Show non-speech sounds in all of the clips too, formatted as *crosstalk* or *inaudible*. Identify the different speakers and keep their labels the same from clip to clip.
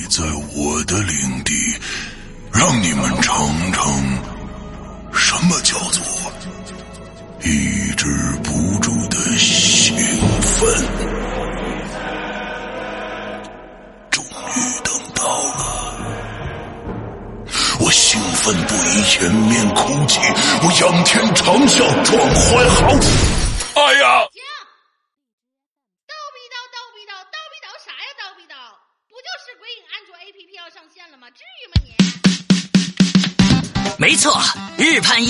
Speaker 1: 你在我的领地，让你们尝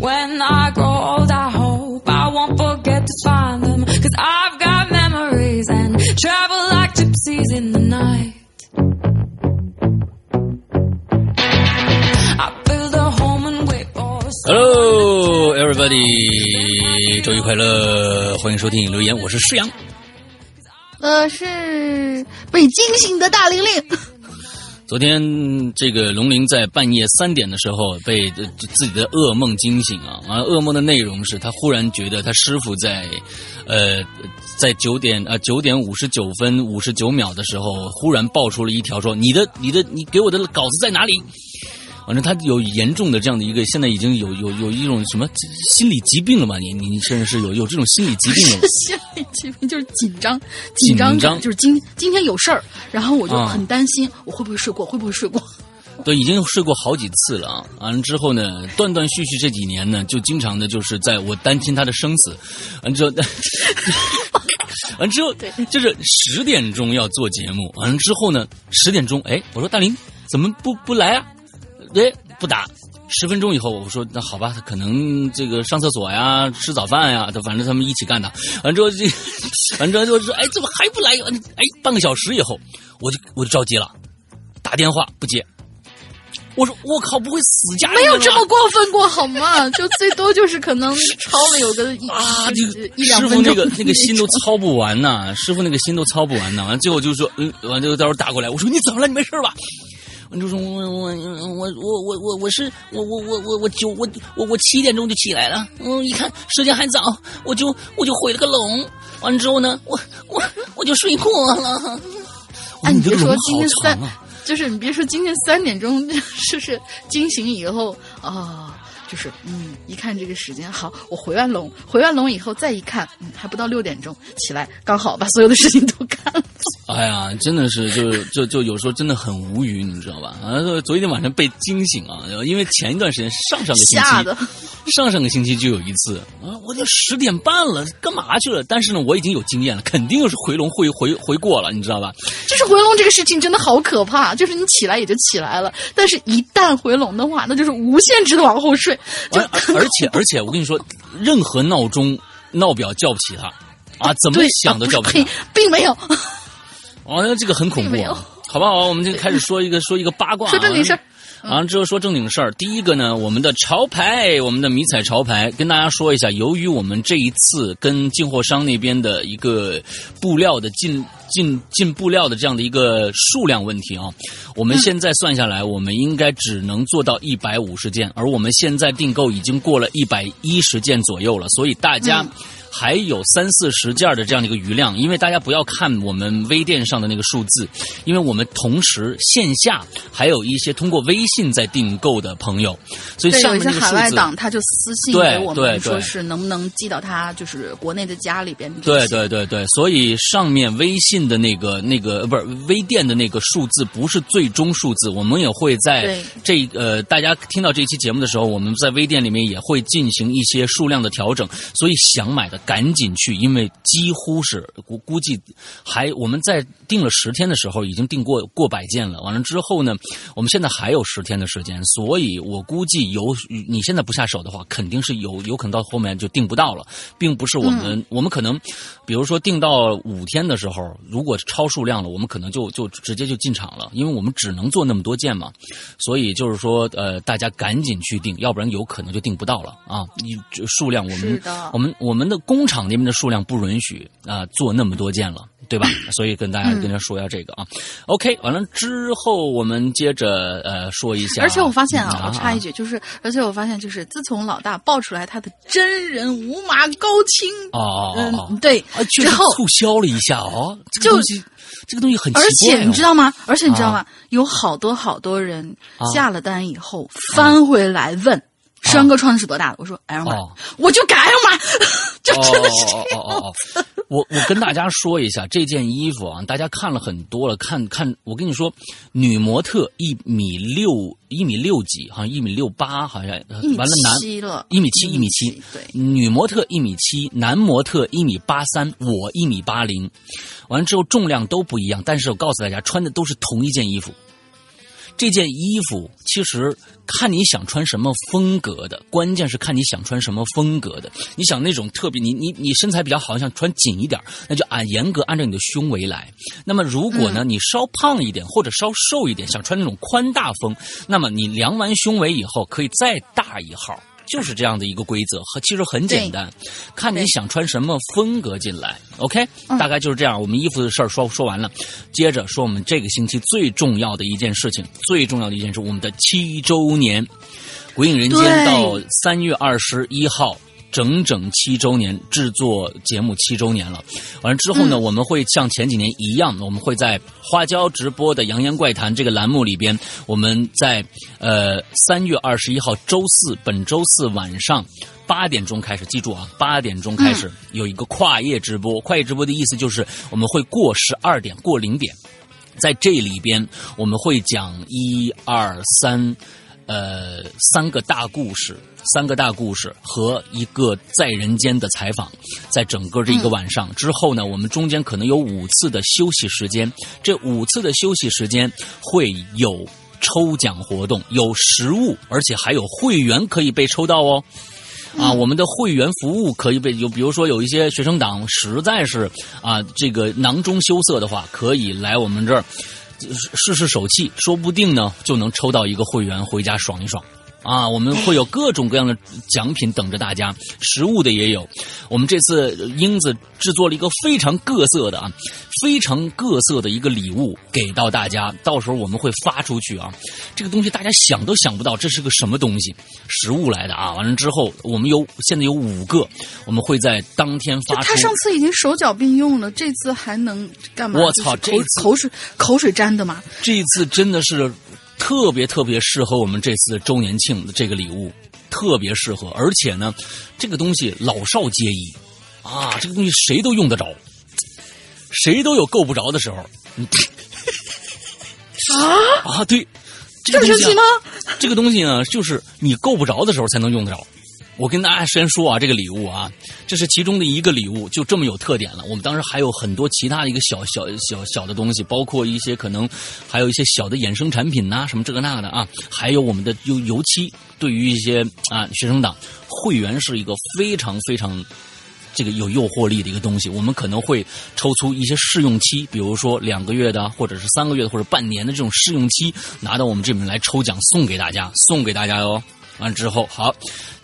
Speaker 2: When I grow old, I hope I won't forget to find them. Cause I've got memories and travel like gypsies in the night. I build a home and wait for
Speaker 3: Hello, everybody，周一快乐，欢迎收听留言，我是施阳。
Speaker 4: 呃，是被惊醒的大玲玲。
Speaker 3: 昨天这个龙鳞在半夜三点的时候被自己的噩梦惊醒啊，完噩梦的内容是他忽然觉得他师傅在，呃，在九点呃九点五十九分五十九秒的时候，忽然爆出了一条说你的你的你给我的稿子在哪里？反正他有严重的这样的一个，现在已经有有有一种什么心理疾病了吧？你你甚至是有有这种心理疾病了吗？*laughs*
Speaker 4: 心理疾病就是紧张，紧张
Speaker 3: 紧张
Speaker 4: 就是今今天有事儿，然后我就
Speaker 3: 啊
Speaker 4: 很担心，我会不会睡过，会不会睡过？*laughs*
Speaker 3: 对，已经睡过好几次了啊！完了之后呢，断断续续这几年呢，就经常的就是在我担心他的生死，完之后，*laughs* 完之后就是十点钟要做节目，完了之后呢，十点钟，哎，我说大林怎么不不来啊？哎，不打。十分钟以后，我说那好吧，他可能这个上厕所呀、吃早饭呀，他反正他们一起干的。完之后这，*laughs* 完之后就说，哎，怎么还不来？哎，半个小时以后，我就我就着急了，打电话不接。我说我靠，不会死家里
Speaker 4: 没有这么过分过好吗？就最多就是可能超了有个一 *laughs*
Speaker 3: 啊！这个
Speaker 4: 一两
Speaker 3: 师傅
Speaker 4: 分钟
Speaker 3: 那个那个心都操不完呐，师傅那个心都操不完呐。完最后就说，嗯，完就到时候打过来，我说你怎么了？你没事吧？完就说我我我我我我我是我我我我我九我我我七点钟就起来了，嗯，一看时间还早，我就我就回了个笼，完之后呢，我我我就睡过了。
Speaker 4: 哎，你别说今天三就是你别说今天三点钟，就 *laughs* 是惊醒以后啊、就是嗯，一看这个时间，好，我回完笼，回完笼以后再一看，嗯，还不到六点钟起来，刚好把所有的事情都干了。*laughs*
Speaker 3: 哎呀，真的是，就就就有时候真的很无语，你知道吧？啊，昨天晚上被惊醒啊，因为前一段时间上上个星期
Speaker 4: 的，
Speaker 3: 上上个星期就有一次啊，我就十点半了，干嘛去了？但是呢，我已经有经验了，肯定又是回笼回回回过了，你知道吧？
Speaker 4: 就是回笼这个事情真的好可怕，就是你起来也就起来了，但是一旦回笼的话，那就是无限制的往后睡，就
Speaker 3: 而而而且而且，我跟你说，任何闹钟闹表叫不起他啊，怎么
Speaker 4: 对
Speaker 3: 想都叫不起
Speaker 4: 呸，并没有。
Speaker 3: 他。哦，那这个很恐怖。好不好？我们就开始说一个说一个八卦、啊。
Speaker 4: 说正经事儿
Speaker 3: 完了之后说正经事儿，第一个呢，我们的潮牌，我们的迷彩潮牌，跟大家说一下，由于我们这一次跟进货商那边的一个布料的进进进布料的这样的一个数量问题啊，我们现在算下来，我们应该只能做到一百五十件，而我们现在订购已经过了一百一十件左右了，所以大家。还有三四十件的这样的一个余量，因为大家不要看我们微店上的那个数字，因为我们同时线下还有一些通过微信在订购的朋友，所以
Speaker 4: 对，
Speaker 3: 上
Speaker 4: 有一些海外。党他就私信给我们，说是能不能寄到他就是国内的家里边。
Speaker 3: 对对对对，所以上面微信的那个那个呃不是微店的那个数字不是最终数字，我们也会在
Speaker 4: 对
Speaker 3: 这呃大家听到这期节目的时候，我们在微店里面也会进行一些数量的调整，所以想买的赶紧去，因为几乎是估估计还我们在订了十天的时候已经订过过百件了，完了之后呢，我们现在还有十天的时间，所以我估计有你现在不下手的话，肯定是有有可能到后面就订不到了，并不是我们、我们可能，比如说订到五天的时候，如果超数量了，我们可能就就直接就进场了，因为我们只能做那么多件嘛，所以就是说呃，大家赶紧去订，要不然有可能就订不到了啊！你这数量我们我们我们的工厂那边的数量不允许啊、做那么多件了。对吧？所以跟大家跟大家说一下这个啊。OK，完了之后我们接着呃说一下，
Speaker 4: 而且我发现
Speaker 3: 嗯
Speaker 4: 啊，我插一句，就是，而且我发现，就是自从老大爆出来他的真人五码高清，
Speaker 3: 哦
Speaker 4: 对之后，
Speaker 3: 促销了一下哦，这个
Speaker 4: 就
Speaker 3: 东西，这个东西很奇
Speaker 4: 而
Speaker 3: 怪、哦，
Speaker 4: 且你知道吗？而且你知道
Speaker 3: 啊
Speaker 4: 吗？有好多好多人
Speaker 3: 啊
Speaker 4: 下了单以后翻回来问。栓哥穿的是多大的？我说 L 码，
Speaker 3: 哦
Speaker 4: 我就改 L *laughs* 码，就
Speaker 3: 哦
Speaker 4: 真的是
Speaker 3: 哦哦哦哦！我我跟大家说一下这件衣服啊，大家看了很多了，看看我跟你说，女模特一米六一米六几，好像一米六八，好像完了男，一米七一米七，
Speaker 4: 对，
Speaker 3: 女模特一米七，男模特一米八三，我一米八零，完了之后重量都不一样，但是我告诉大家，穿的都是同一件衣服。这件衣服其实看你想穿什么风格的，关键是看你想穿什么风格的。你想那种特别，你你你身材比较好，想穿紧一点，那就按严格按照你的胸围来。那么如果呢，你稍胖一点或者稍瘦一点，想穿那种宽大风，那么你量完胸围以后可以再大一号。就是这样的一个规则，和其实很简单，看你想穿什么风格进来。OK，、大概就是这样。我们衣服的事儿说说完了，接着说我们这个星期最重要的一件事情，最重要的一件事，我们的七周年，《鬼影人间》到三月二十一号。整整七周年，制作节目七周年了。完了之后呢，我们会像前几年一样，我们会在花椒直播的《扬言怪谈》这个栏目里边，我们在呃三月二十一号周四，本周四晚上八点钟开始，记住啊，八点钟开始、有一个跨夜直播。跨夜直播的意思就是我们会过十二点，过零点，在这里边我们会讲一二三。呃，三个大故事，三个大故事和一个在人间的采访，在整个这一个晚上、之后呢，我们中间可能有五次的休息时间，这五次的休息时间会有抽奖活动，有实物，而且还有会员可以被抽到哦。啊，我们的会员服务可以被有，比如说有一些学生党实在是啊，这个囊中羞涩的话，可以来我们这儿试试手气，说不定呢就能抽到一个会员回家爽一爽。啊，我们会有各种各样的奖品等着大家，实物的也有。我们这次英子制作了一个非常各色的啊，非常各色的一个礼物给到大家，到时候我们会发出去啊。这个东西大家想都想不到，这是个什么东西？实物来的啊！完了之后，我们有现在有五个，我们会在当天发出。
Speaker 4: 他上次已经手脚并用了，这次还能干嘛？
Speaker 3: 我操这
Speaker 4: 口水口水粘的吗。
Speaker 3: 这一次真的是特别特别适合我们这次周年庆的这个礼物，特别适合，而且呢，这个东西老少皆宜啊，这个东西谁都用得着，谁都有够不着的时候。嗯
Speaker 4: 啊，
Speaker 3: 啊，对，这个东西、
Speaker 4: 这么神奇吗
Speaker 3: 啊，？这个东西呢，就是你够不着的时候才能用得着。我跟大家先说啊，这个礼物啊，这是其中的一个礼物，就这么有特点了。我们当时还有很多其他的一个小小小小的东西，包括一些可能还有一些小的衍生产品呐、什么这个那个的啊，还有我们的油油漆。对于一些啊学生党会员是一个非常非常这个有诱惑力的一个东西，我们可能会抽出一些试用期，比如说两个月的，或者是三个月的，或者半年的这种试用期，拿到我们这边来抽奖送给大家，送给大家哟。完之后，好，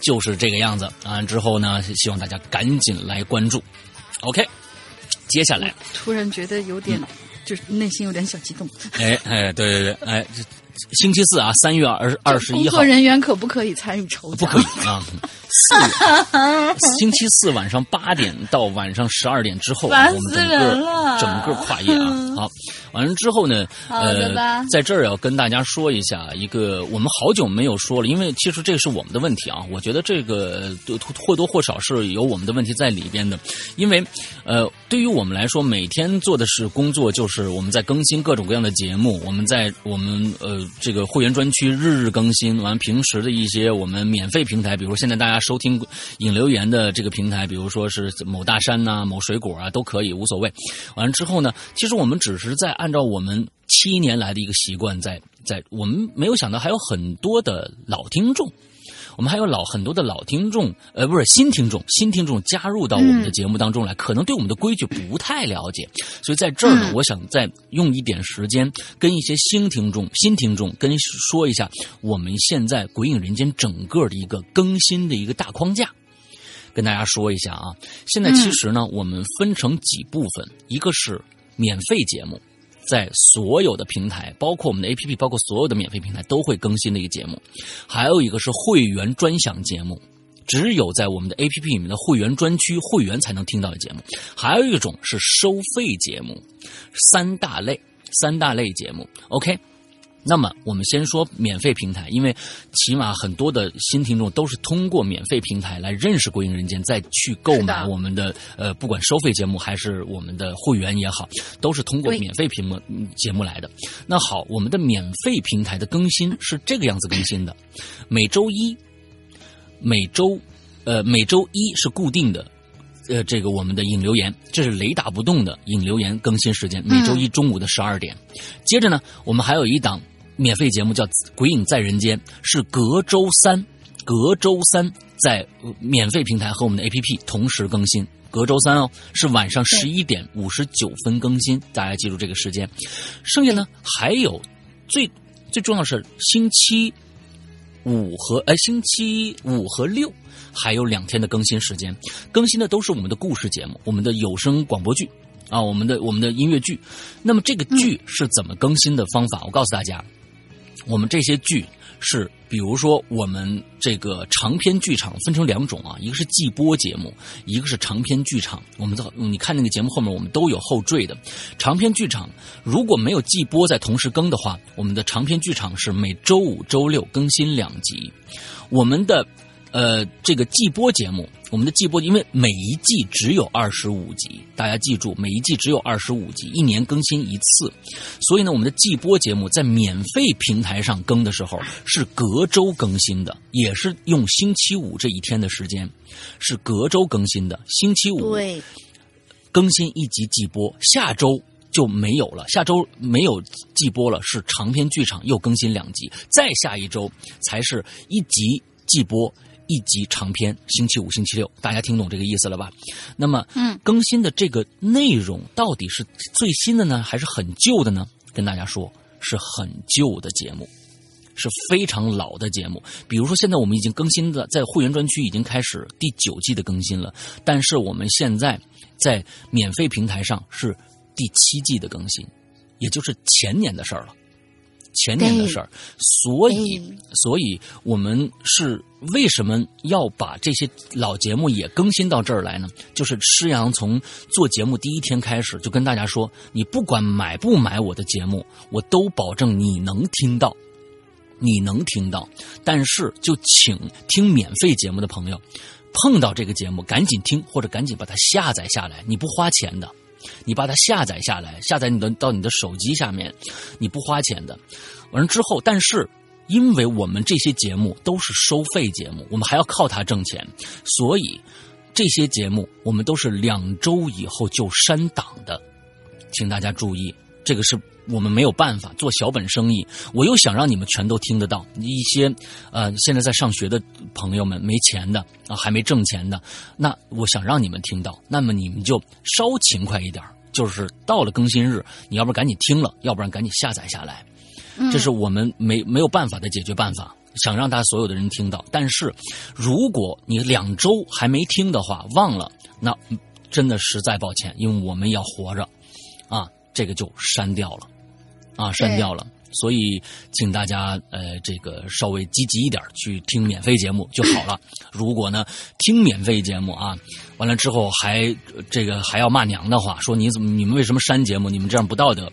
Speaker 3: 就是这个样子。完之后呢，希望大家赶紧来关注。OK，接下来，
Speaker 4: 突然觉得有点，就是内心有点小激动。
Speaker 3: 哎哎，对对对，哎，星期四啊，三月二二十一号
Speaker 4: 工作，人员可不可以参与抽奖？
Speaker 3: 不可以啊。四星期四晚上八点到晚上十二点之后，
Speaker 4: 烦
Speaker 3: 我们整个整个跨夜啊。好，完了之后呢，呃，在这儿要跟大家说一下一个，我们好久没有说了，因为其实这是我们的问题啊。我觉得这个呃或多或少是有我们的问题在里边的，因为呃，对于我们来说，每天做的是工作，就是我们在更新各种各样的节目，我们在我们呃这个会员专区日日更新，完平时的一些我们免费平台，比如现在大家收听引流言的这个平台，比如说是某大山呐、某水果啊，都可以，无所谓。完了之后呢，其实我们只是在按照我们七年来的一个习惯在，在我们没有想到还有很多的老听众。我们还有老很多的老听众，呃，不是新听众，新听众加入到我们的节目当中来，可能对我们的规矩不太了解，所以在这儿呢，我想再用一点时间跟一些新听众、新听众跟说一下，我们现在《鬼影人间》整个的一个更新的一个大框架。跟大家说一下啊，现在其实呢，我们分成几部分，一个是免费节目，在所有的平台，包括我们的 APP，包括所有的免费平台都会更新的一个节目，还有一个是会员专享节目。只有在我们的 APP 里面的会员专区，会员才能听到的节目。还有一种是收费节目，三大类，三大类节目。OK，那么我们先说免费平台，因为起码很多的新听众都是通过免费平台来认识《鬼影人间》，再去购买我们的呃，不管收费节目还是我们的会员也好，都是通过免费屏幕嗯节目来的。那好，我们的免费平台的更新是这个样子更新的，每周一，每周呃每周一是固定的。呃，这个我们的引流言，这是雷打不动的引流言更新时间，每周一中午的十二点。接着呢，我们还有一档免费节目叫《鬼影在人间》，是隔周三，隔周三在呃免费平台和我们的 APP 同时更新。隔周三哦，是晚上十一点五十九分更新，大家记住这个时间。剩下呢，还有最最重要是星期五和哎星期五和六还有两天的更新时间，更新的都是我们的故事节目，我们的有声广播剧啊，我们的我们的音乐剧。那么这个剧是怎么更新的方法？我告诉大家，我们这些剧是，比如说我们这个长篇剧场分成两种啊，一个是季播节目，一个是长篇剧场。我们的你看那个节目后面我们都有后缀的。长篇剧场如果没有季播在同时更的话，我们的长篇剧场是每周五、周六更新两集。我们的呃这个季播节目，我们的季播，因为每一季只有二十五集，大家记住，每一季只有二十五集，一年更新一次，所以呢，我们的季播节目在免费平台上更的时候是隔周更新的，也是用星期五这一天的时间，是隔周更新的，星期五，更新一集季播，下周就没有了，下周没有季播了，是长篇剧场又更新两集，再下一周才是一集季播。一集长篇，星期五、星期六，大家听懂这个意思了吧？那么，
Speaker 4: 嗯，
Speaker 3: 更新的这个内容到底是最新的呢，还是很旧的呢？跟大家说，是很旧的节目，是非常老的节目。比如说，现在我们已经更新的，在会员专区已经开始第九季的更新了，但是我们现在在免费平台上是第七季的更新，也就是前年的事儿了。前年的事儿，所以，所以我们是为什么要把这些老节目也更新到这儿来呢？就是施阳从做节目第一天开始就跟大家说，你不管买不买我的节目，我都保证你能听到，你能听到。但是就请听免费节目的朋友，碰到这个节目赶紧听，或者赶紧把它下载下来，你不花钱的。你把它下载下来，下载你的到你的手机下面，你不花钱的。完了之后，但是因为我们这些节目都是收费节目，我们还要靠它挣钱，所以这些节目我们都是两周以后就删档的，请大家注意，这个是我们没有办法做小本生意，我又想让你们全都听得到。一些呃现在在上学的朋友们没钱的啊，还没挣钱的，那我想让你们听到，那么你们就稍勤快一点，就是到了更新日，你要不然赶紧听了，要不然赶紧下载下来。这是我们没没有办法的解决办法，想让大家所有的人听到。但是，如果你两周还没听的话，忘了，那真的实在抱歉，因为我们要活着，啊，这个就删掉了，啊，删掉了。所以，请大家呃，这个稍微积极一点去听免费节目就好了。*laughs* 如果呢，听免费节目啊，完了之后还这个还要骂娘的话，说你怎么你们为什么删节目？你们这样不道德，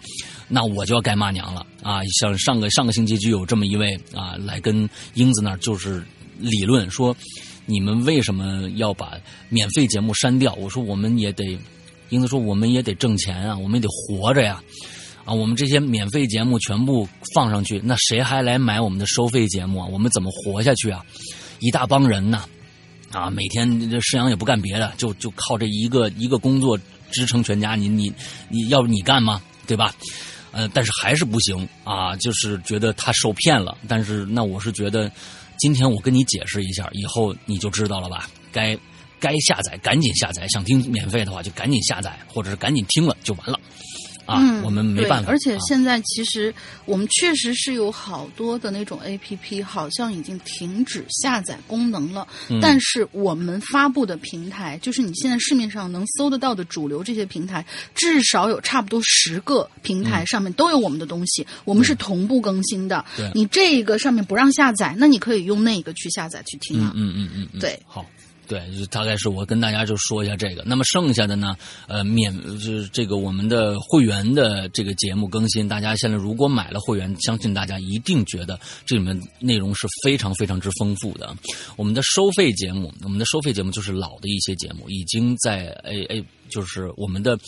Speaker 3: 那我就要该骂娘了啊！像上个上个星期就有这么一位啊，来跟英子那儿就是理论说，你们为什么要把免费节目删掉？我说我们也得，英子说我们也得挣钱啊，我们也得活着呀。啊，我们这些免费节目全部放上去，那谁还来买我们的收费节目啊？我们怎么活下去啊？一大帮人呢，啊，每天这沈阳也不干别的，就就靠这一个一个工作支撑全家。你你你要不你干吗？对吧？呃，但是还是不行啊，就是觉得他受骗了。但是那我是觉得，今天我跟你解释一下，以后你就知道了吧？该该下载赶紧下载，想听免费的话就赶紧下载，或者是赶紧听了就完了。啊，
Speaker 4: 嗯，
Speaker 3: 我们没办法。
Speaker 4: 而且
Speaker 3: 啊
Speaker 4: 现在其实我们确实是有好多的那种 A P P，好像已经停止下载功能了。
Speaker 3: 嗯
Speaker 4: 但是我们发布的平台，就是你现在市面上能搜得到的主流这些平台，至少有差不多十个平台上面都有我们的东西，我们是同步更新的
Speaker 3: 对。
Speaker 4: 你这个上面不让下载，那你可以用那个去下载去听啊。
Speaker 3: 嗯嗯嗯嗯，
Speaker 4: 对
Speaker 3: 好。对，就大概是我跟大家就说一下这个。那么剩下的呢，呃，免就是这个我们的会员的这个节目更新，大家现在如果买了会员，相信大家一定觉得这里面内容是非常非常之丰富的。我们的收费节目，我们的收费节目就是老的一些节目，已经在哎哎就是我们的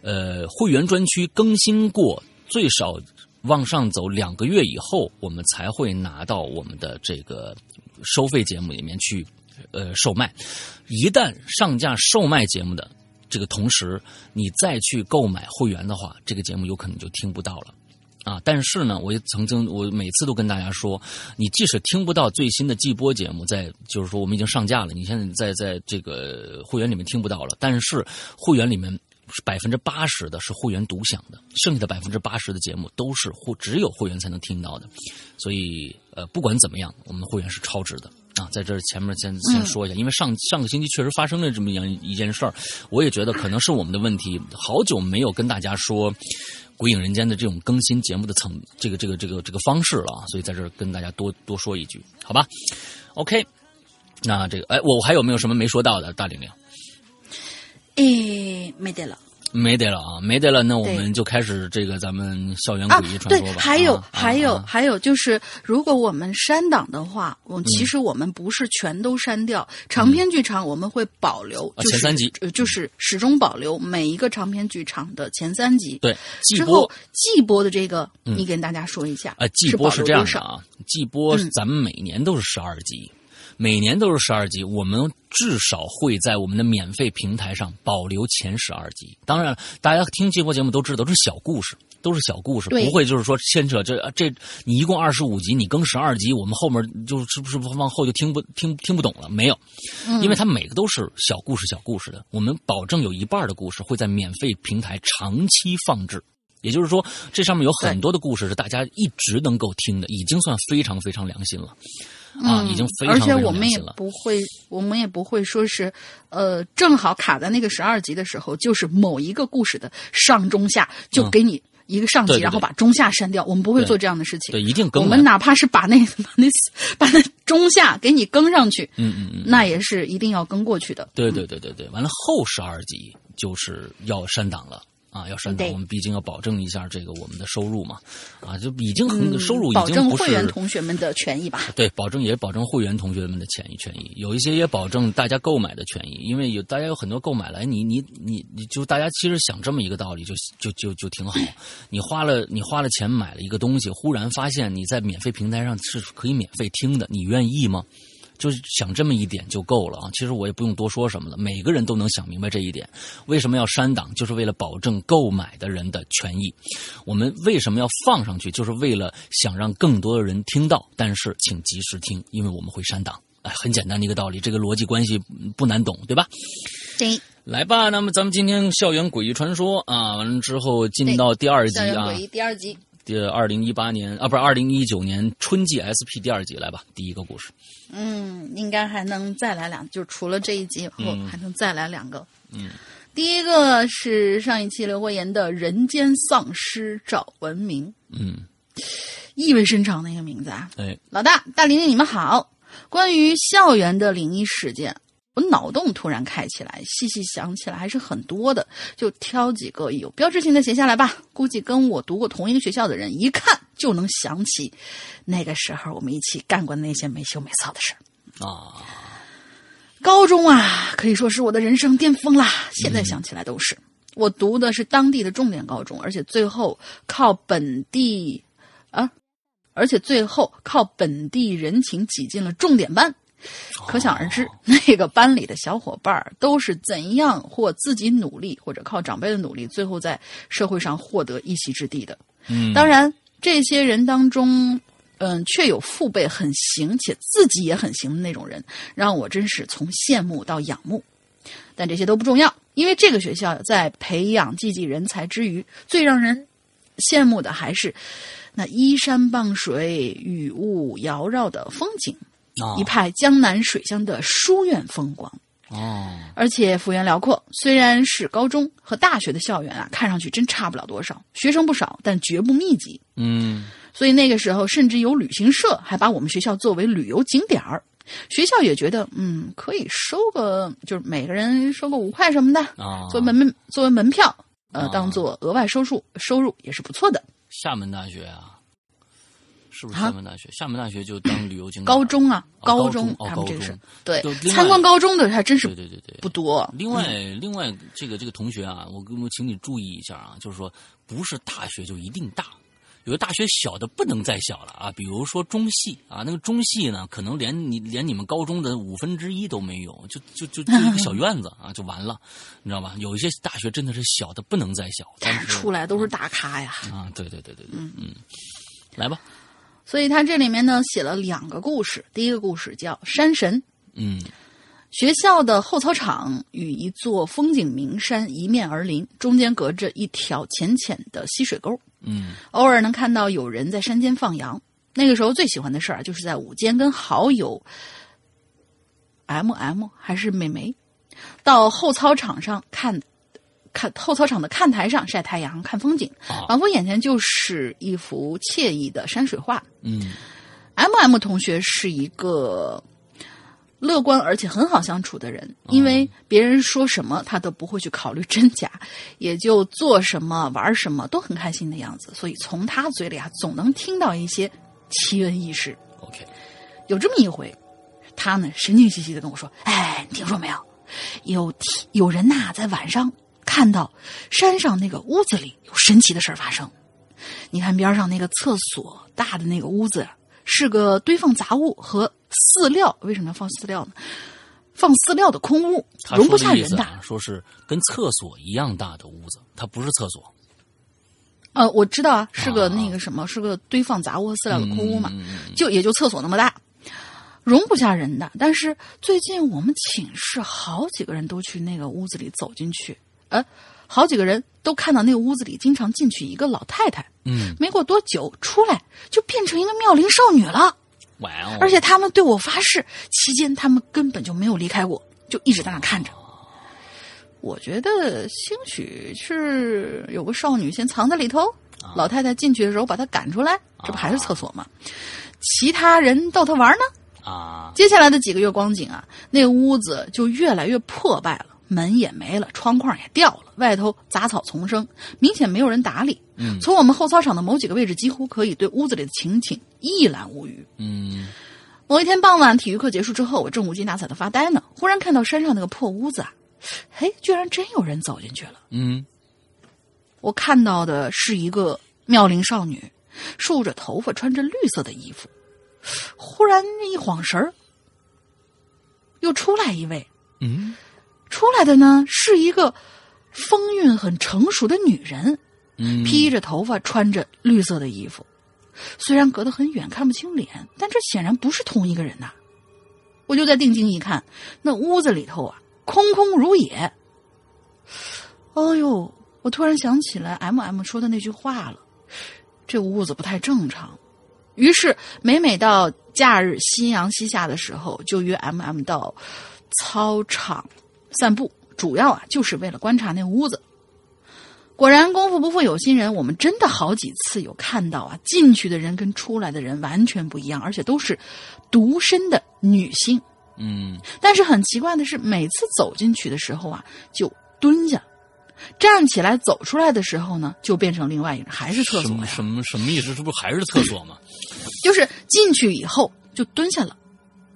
Speaker 3: 呃会员专区更新过，最少往上走两个月以后，我们才会拿到我们的这个收费节目里面去呃售卖。一旦上架售卖节目的这个同时，你再去购买会员的话，这个节目有可能就听不到了。啊，但是呢，我也曾经，我每次都跟大家说，你即使听不到最新的季播节目，在就是说我们已经上架了，你现在在在这个会员里面听不到了，但是会员里面百分之八十的是会员独享的，剩下的百分之八十的节目都是会只有会员才能听到的，所以呃，不管怎么样，我们的会员是超值的。啊，在这前面先先说一下，因为上上个星期确实发生了这么样一件事儿，我也觉得可能是我们的问题，好久没有跟大家说《鬼影人间》的这种更新节目的层这个这个这个这个方式了啊，所以在这儿跟大家多多说一句，好吧？OK，那这个哎，我还有没有什么没说到的，大玲玲？
Speaker 4: 诶，没得了。
Speaker 3: 没得了啊，没得了，那我们就开始这个咱们校园
Speaker 4: 啊
Speaker 3: 诡异，传
Speaker 4: 对
Speaker 3: 说，吧。
Speaker 4: 还有、
Speaker 3: 啊
Speaker 4: 还有、
Speaker 3: 啊
Speaker 4: 还有，就是如果我们删档的话，我
Speaker 3: 嗯
Speaker 4: 其实我们不是全都删掉，长篇剧场我们会保留，
Speaker 3: 啊
Speaker 4: 就是
Speaker 3: 前三集
Speaker 4: 呃就是始终保留每一个长篇剧场的前三集。
Speaker 3: 对季
Speaker 4: 之
Speaker 3: 播
Speaker 4: 后季播的这个，
Speaker 3: 嗯
Speaker 4: 你跟大家说一下。
Speaker 3: 啊，季播是这样？的啊，季播
Speaker 4: 嗯
Speaker 3: 咱们每年都是十二集，每年都是十二集，我们至少会在我们的免费平台上保留前十二集。当然，大家听这波节目都知道，都是小故事。都是小故事，不会就是说牵扯这这，你一共二十五集，你更十二集，我们后面就是不是往后就听不听听不懂了？没有，
Speaker 4: 嗯
Speaker 3: 因为它每个都是小故事小故事的，我们保证有一半的故事会在免费平台长期放置。也就是说，这上面有很多的故事是大家一直能够听的，已经算非常非常良心了，啊，已经非常
Speaker 4: 嗯而
Speaker 3: 非常
Speaker 4: 且我们也。不会，我们也不会说是，呃，正好卡在那个十二集的时候，就是某一个故事的上中下，就给你一个上集，
Speaker 3: 对对对
Speaker 4: 然后把中下删掉。我们不会做这样的事情。
Speaker 3: 对，一定更
Speaker 4: 我们哪怕是把那把那把那中下给你更上去，
Speaker 3: 嗯嗯嗯，
Speaker 4: 那也是一定要更过去的。
Speaker 3: 对对对对对，完了后十二集就是要删档了。啊，要删
Speaker 4: 掉，
Speaker 3: 我们毕竟要保证一下这个我们的收入嘛，啊，就已经很、
Speaker 4: 嗯
Speaker 3: 收入已经不是
Speaker 4: 证会员同学们的权益吧。
Speaker 3: 对，保证也保证会员同学们的权益权益，有一些也保证大家购买的权益，因为有大家有很多购买了，哎你你你你就大家其实想这么一个道理就，就就就挺好。你花了你花了钱买了一个东西，忽然发现你在免费平台上是可以免费听的，你愿意吗？就是想这么一点就够了啊。其实我也不用多说什么了，每个人都能想明白这一点。为什么要删档？就是为了保证购买的人的权益。我们为什么要放上去？就是为了想让更多的人听到。但是请及时听，因为我们会删档。哎，很简单的一个道理，这个逻辑关系不难懂，对吧？
Speaker 4: 对，
Speaker 3: 来吧，那么咱们今天校园诡异传说啊，完了之后进到第二集啊
Speaker 4: 校园诡，异第二集。
Speaker 3: 第二零一八年啊，不是二零一九年春季 SP 第二集，来吧，第一个故事。
Speaker 4: 嗯，应该还能再来两，就除了这一集以后，
Speaker 3: 嗯
Speaker 4: 还能再来两个。
Speaker 3: 嗯，
Speaker 4: 第一个是上一期刘国言的《人间丧尸找文明》，
Speaker 3: 嗯，
Speaker 4: 意味深长的一个名字啊。
Speaker 3: 哎，
Speaker 4: 老大、大玲玲，你们好。关于校园的灵异事件，我脑洞突然开起来，细细想起来还是很多的，就挑几个有标志性的写下来吧。估计跟我读过同一个学校的人，一看就能想起那个时候我们一起干过那些没羞没臊的事儿。
Speaker 3: 啊，
Speaker 4: 高中啊，可以说是我的人生巅峰啦。现在想起来都是。我读的是当地的重点高中，而且最后靠本地啊，而且最后靠本地人情挤进了重点班。可想而知，*laughs* 那个班里的小伙伴儿都是怎样或自己努力，或者靠长辈的努力，最后在社会上获得一席之地的。
Speaker 3: 嗯，
Speaker 4: 当然，这些人当中，嗯，却有父辈很行且自己也很行的那种人，让我真是从羡慕到仰慕。但这些都不重要，因为这个学校在培养积极人才之余，最让人羡慕的还是那依山傍水、雨雾缭绕的风景，
Speaker 3: 啊
Speaker 4: 一派江南水乡的书院风光。
Speaker 3: 哦，
Speaker 4: 而且幅员辽阔，虽然是高中和大学的校园啊，看上去真差不了多少，学生不少，但绝不密集。
Speaker 3: 嗯，
Speaker 4: 所以那个时候，甚至有旅行社还把我们学校作为旅游景点儿。学校也觉得，嗯，可以收个，就是每个人收个五块什么的，
Speaker 3: 啊，
Speaker 4: 作为门作为门票，呃
Speaker 3: 啊，
Speaker 4: 当做额外收入收入也是不错的。
Speaker 3: 厦门大学啊，是不是
Speaker 4: 啊
Speaker 3: 厦门大学？厦门大学就当旅游景点
Speaker 4: 高中啊，
Speaker 3: 哦高
Speaker 4: 中他们这个是对参观高中的还真是
Speaker 3: 对对对对，
Speaker 4: 不多。
Speaker 3: 另外，另外，这个这个同学啊，我跟我请你注意一下啊，就是说，不是大学就一定大，有的大学小的不能再小了啊。比如说中戏啊，那个中戏呢，可能连你连你们高中的五分之一都没有，就就就就一个小院子啊，就完了，你知道吧？有一些大学真的是小的不能再小，但是
Speaker 4: 出来都是大咖呀。
Speaker 3: 啊，对对对对对，嗯嗯，来吧，
Speaker 4: 所以他这里面呢写了两个故事，第一个故事叫《山神》。
Speaker 3: 嗯
Speaker 4: 学校的后操场与一座风景名山一面而邻，中间隔着一条浅浅的溪水沟。
Speaker 3: 嗯
Speaker 4: 偶尔能看到有人在山间放羊。那个时候最喜欢的事儿就是在午间跟好友 M M 还是美眉到后操场上看。看后操场的看台上晒太阳、看风景，
Speaker 3: 啊
Speaker 4: 仿佛眼前就是一幅惬意的山水画。
Speaker 3: 嗯
Speaker 4: M M 同学是一个乐观而且很好相处的人，因为别人说什么他都不会去考虑真假，也就做什么玩什么都很开心的样子，所以从他嘴里啊总能听到一些奇闻异事。
Speaker 3: ，OK，
Speaker 4: 有这么一回，他呢神经兮兮的跟我说：“哎，你听说没有？有有人呐、在晚上看到山上那个屋子里有神奇的事儿发生。你看边上那个厕所大的那个屋子，是个堆放杂物和饲料，为什么要放饲料呢？放饲料的空屋，容不下人的。
Speaker 3: 啊，说是跟厕所一样大的屋子，它不是厕所，
Speaker 4: 呃，我知道啊，是个
Speaker 3: 啊
Speaker 4: 那个什么，是个堆放杂物和饲料的空屋嘛，就也就厕所那么大，容不下人的。但是最近我们寝室好几个人都去那个屋子里走进去，呃，好几个人都看到那个屋子里经常进去一个老太太，
Speaker 3: 嗯，
Speaker 4: 没过多久出来就变成一个妙龄少女了。
Speaker 3: 哇哦，
Speaker 4: 而且他们对我发誓，期间他们根本就没有离开过，就一直在那看着。我觉得兴许是有个少女先藏在里头，老太太进去的时候把她赶出来，这不还是厕所吗？其他人逗她玩呢。
Speaker 3: 啊，
Speaker 4: 接下来的几个月光景啊，那个屋子就越来越破败了，门也没了，窗框也掉了，外头杂草丛生，明显没有人打理。
Speaker 3: 嗯
Speaker 4: 从我们后操场的某几个位置，几乎可以对屋子里的情景一览无余。
Speaker 3: 嗯
Speaker 4: 某一天傍晚，体育课结束之后，我正无精打采的发呆呢，忽然看到山上那个破屋子啊，嘿，居然真有人走进去了。
Speaker 3: 嗯
Speaker 4: 我看到的是一个妙龄少女，梳着头发，穿着绿色的衣服。忽然一晃神儿，又出来一位，
Speaker 3: 嗯，
Speaker 4: 出来的呢是一个风韵很成熟的女人，
Speaker 3: 嗯，
Speaker 4: 披着头发，穿着绿色的衣服。虽然隔得很远，看不清脸，但这显然不是同一个人呐、我就在定睛一看，那屋子里头啊，空空如也。哎呦！我突然想起来 M M 说的那句话了，这屋子不太正常。于是每每到假日夕阳西下的时候，就约 M M 到操场散步，主要啊就是为了观察那屋子。果然，功夫不负有心人，我们真的好几次有看到啊，进去的人跟出来的人完全不一样，而且都是独身的女性。
Speaker 3: 嗯，
Speaker 4: 但是很奇怪的是，每次走进去的时候啊，就蹲下，站起来走出来的时候呢，就变成另外一个，还是厕所。
Speaker 3: 什么什么什么意思？这不还是厕所吗？
Speaker 4: 就是进去以后就蹲下了，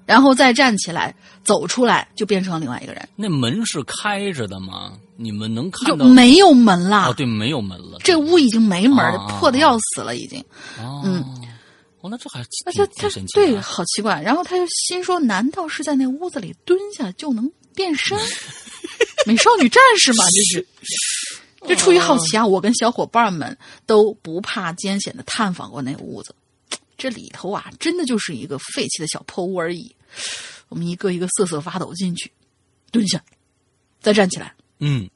Speaker 4: 然后再站起来走出来，就变成另外一个人，
Speaker 3: 那门是开着的吗？你们能看到？
Speaker 4: 没有门啦。
Speaker 3: 哦，对，没有门了。
Speaker 4: 这屋已经没门了，
Speaker 3: 啊
Speaker 4: 破的要死了，已经。
Speaker 3: 哦，
Speaker 4: 嗯
Speaker 3: 哦，那这还
Speaker 4: 那他他对，好奇怪。然后他就心说：难道是在那屋子里蹲下就能变身？*laughs* 美少女战士嘛，这是。这出于好奇啊，我跟小伙伴们都不怕艰险的探访过那屋子。这里头啊，真的就是一个废弃的小破屋而已。我们一个一个瑟瑟发抖进去，蹲下，再站起来，
Speaker 3: 嗯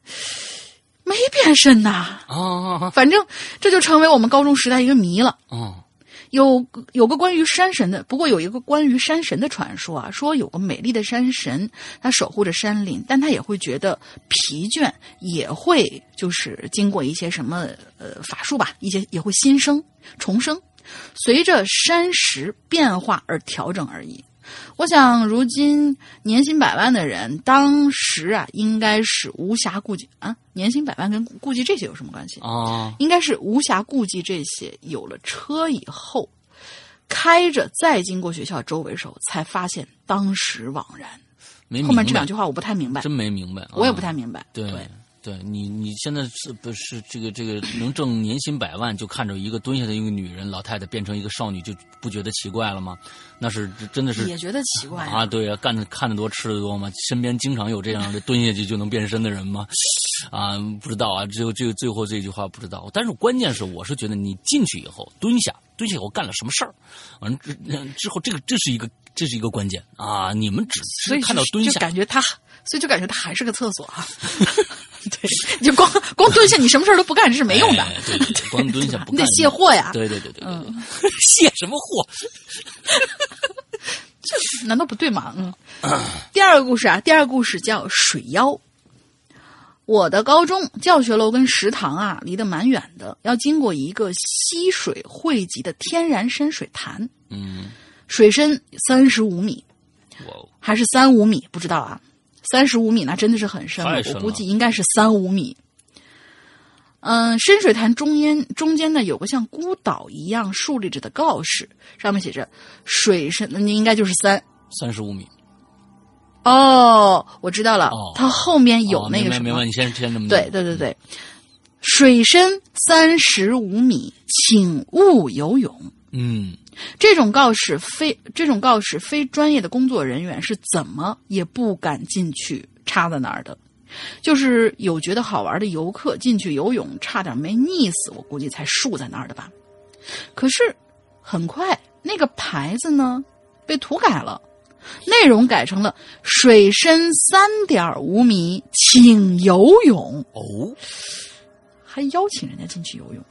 Speaker 4: 没变身呐。
Speaker 3: 啊
Speaker 4: 反正这就成为我们高中时代一个谜了。
Speaker 3: 哦
Speaker 4: 有有个关于山神的，不过有一个关于山神的传说啊，说有个美丽的山神，他守护着山林，但他也会觉得疲倦，也会就是经过一些什么呃法术吧，一些也会新生重生，随着山石变化而调整而已。我想，如今年薪百万的人，当时啊，应该是无暇顾及啊，年薪百万跟顾及这些有什么关系？
Speaker 3: 啊
Speaker 4: 应该是无暇顾及这些，有了车以后，开着再经过学校周围时候，才发现当时惘然。后面这两句话我不太明白，
Speaker 3: 真没明白，
Speaker 4: 我也不
Speaker 3: 啊
Speaker 4: 太明白。
Speaker 3: 对对你你现在是不是这个这个能挣年薪百万，就看着一个蹲下的一个女人老太太变成一个少女，就不觉得奇怪了吗？那是真的是
Speaker 4: 也觉得奇怪
Speaker 3: 啊，对啊，干的看的多，吃的多吗？身边经常有这样的蹲下去就能变身的人吗？啊，不知道啊，只有这个最后这句话不知道。但是关键是，我是觉得你进去以后蹲下，蹲下以后干了什么事儿，完了之之后，这个这是一个这是一个关键啊！你们只是看到蹲下，就
Speaker 4: 感觉他，所以就感觉他还是个厕所啊。*laughs* *laughs* 对，你就光光蹲下，你什么事儿都不干，这是没用的。
Speaker 3: 哎对对对，光蹲下 *laughs* 不
Speaker 4: 你得卸货呀。
Speaker 3: 对对对对对，
Speaker 4: 嗯 *laughs*
Speaker 3: 卸什么货？
Speaker 4: 难道不对吗？嗯。第二个故事啊，第二个故事叫水妖。我的高中教学楼跟食堂啊离得蛮远的，要经过一个溪水汇集的天然深水潭，
Speaker 3: 嗯，
Speaker 4: 水深三十五米还是三五米，不知道啊。三十五米那真的是很深了，
Speaker 3: 深了。
Speaker 4: 我估计应该是三五米。嗯，深水潭中间中间呢有个像孤岛一样竖立着的告示，上面写着“水深”，那应该就是三。
Speaker 3: 三十五米，
Speaker 4: 哦，我知道了，
Speaker 3: 哦。
Speaker 4: 它后面有
Speaker 3: 哦
Speaker 4: 那个什么，
Speaker 3: 你先先这么
Speaker 4: 对对对对，水深三十五米，请勿游泳。
Speaker 3: 嗯
Speaker 4: 这种告示非这种告示非专业的工作人员是怎么也不敢进去插在那儿的。就是有觉得好玩的游客进去游泳，差点没溺死，我估计才竖在那儿的吧。可是很快那个牌子呢被涂改了，内容改成了“水深三点五米，请游泳”。
Speaker 3: 哦，
Speaker 4: 还邀请人家进去游泳。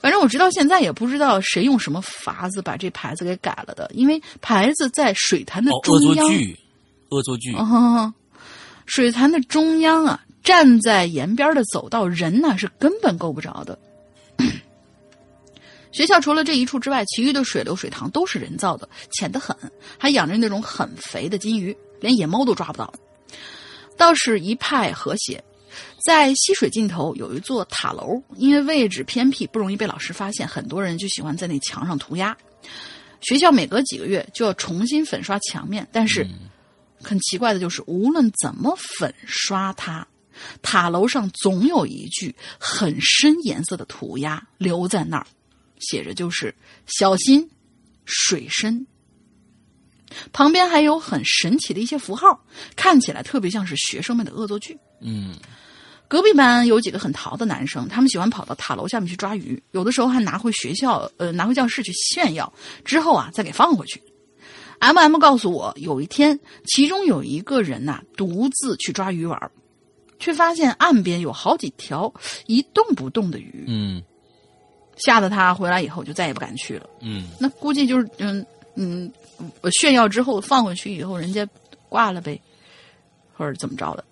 Speaker 4: 反正我直到现在也不知道谁用什么法子把这牌子给改了的，因为牌子在水潭的
Speaker 3: 哦，恶
Speaker 4: 中央，
Speaker 3: 作剧，恶作剧，
Speaker 4: 哦，*laughs* 水潭的中央啊，站在沿边的走道，人呢是根本够不着的。*coughs* 学校除了这一处之外，其余的水流水塘都是人造的，浅得很，还养着那种很肥的金鱼，连野猫都抓不到，倒是一派和谐。在溪水尽头有一座塔楼，因为位置偏僻，不容易被老师发现，很多人就喜欢在那墙上涂鸦。学校每隔几个月就要重新粉刷墙面，但是很奇怪的就是，无论怎么粉刷它，塔楼上总有一句很深颜色的涂鸦留在那儿，写着就是“小心水深”。旁边还有很神奇的一些符号，看起来特别像是学生们的恶作剧。
Speaker 3: 嗯
Speaker 4: 隔壁班有几个很淘的男生，他们喜欢跑到塔楼下面去抓鱼，有的时候还拿回学校，呃，拿回教室去炫耀，之后啊再给放回去。M M 告诉我，有一天，其中有一个人呐、独自去抓鱼玩儿，却发现岸边有好几条一动不动的鱼，
Speaker 3: 嗯
Speaker 4: 吓得他回来以后就再也不敢去了。
Speaker 3: 嗯
Speaker 4: 那估计就是嗯嗯，呃炫耀之后放回去以后，人家挂了呗，或者怎么着的。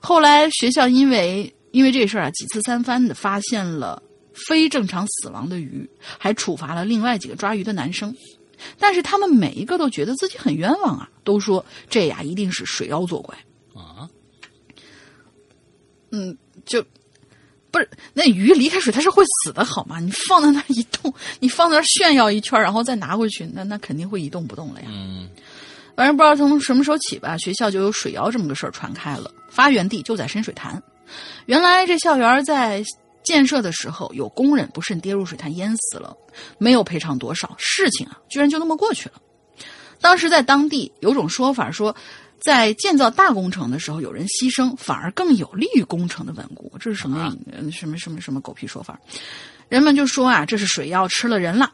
Speaker 4: 后来学校因为因为这事儿啊，几次三番的发现了非正常死亡的鱼，还处罚了另外几个抓鱼的男生。但是他们每一个都觉得自己很冤枉啊，都说这呀一定是水妖作怪。
Speaker 3: 啊，
Speaker 4: 嗯，就不是那鱼离开水它是会死的好吗？你放在那儿一动，你放在那儿炫耀一圈，然后再拿回去，那那肯定会一动不动了呀。
Speaker 3: 嗯
Speaker 4: 反正不知道从什么时候起吧，学校就有水妖这么个事儿传开了。发源地就在深水潭。原来这校园在建设的时候，有工人不慎跌入水潭淹死了，没有赔偿多少，事情啊居然就那么过去了。当时在当地有种说法说，在建造大工程的时候，有人牺牲反而更有利于工程的稳固。这是什么、呃什么什么什么狗屁说法？人们就说啊，这是水妖吃了人了。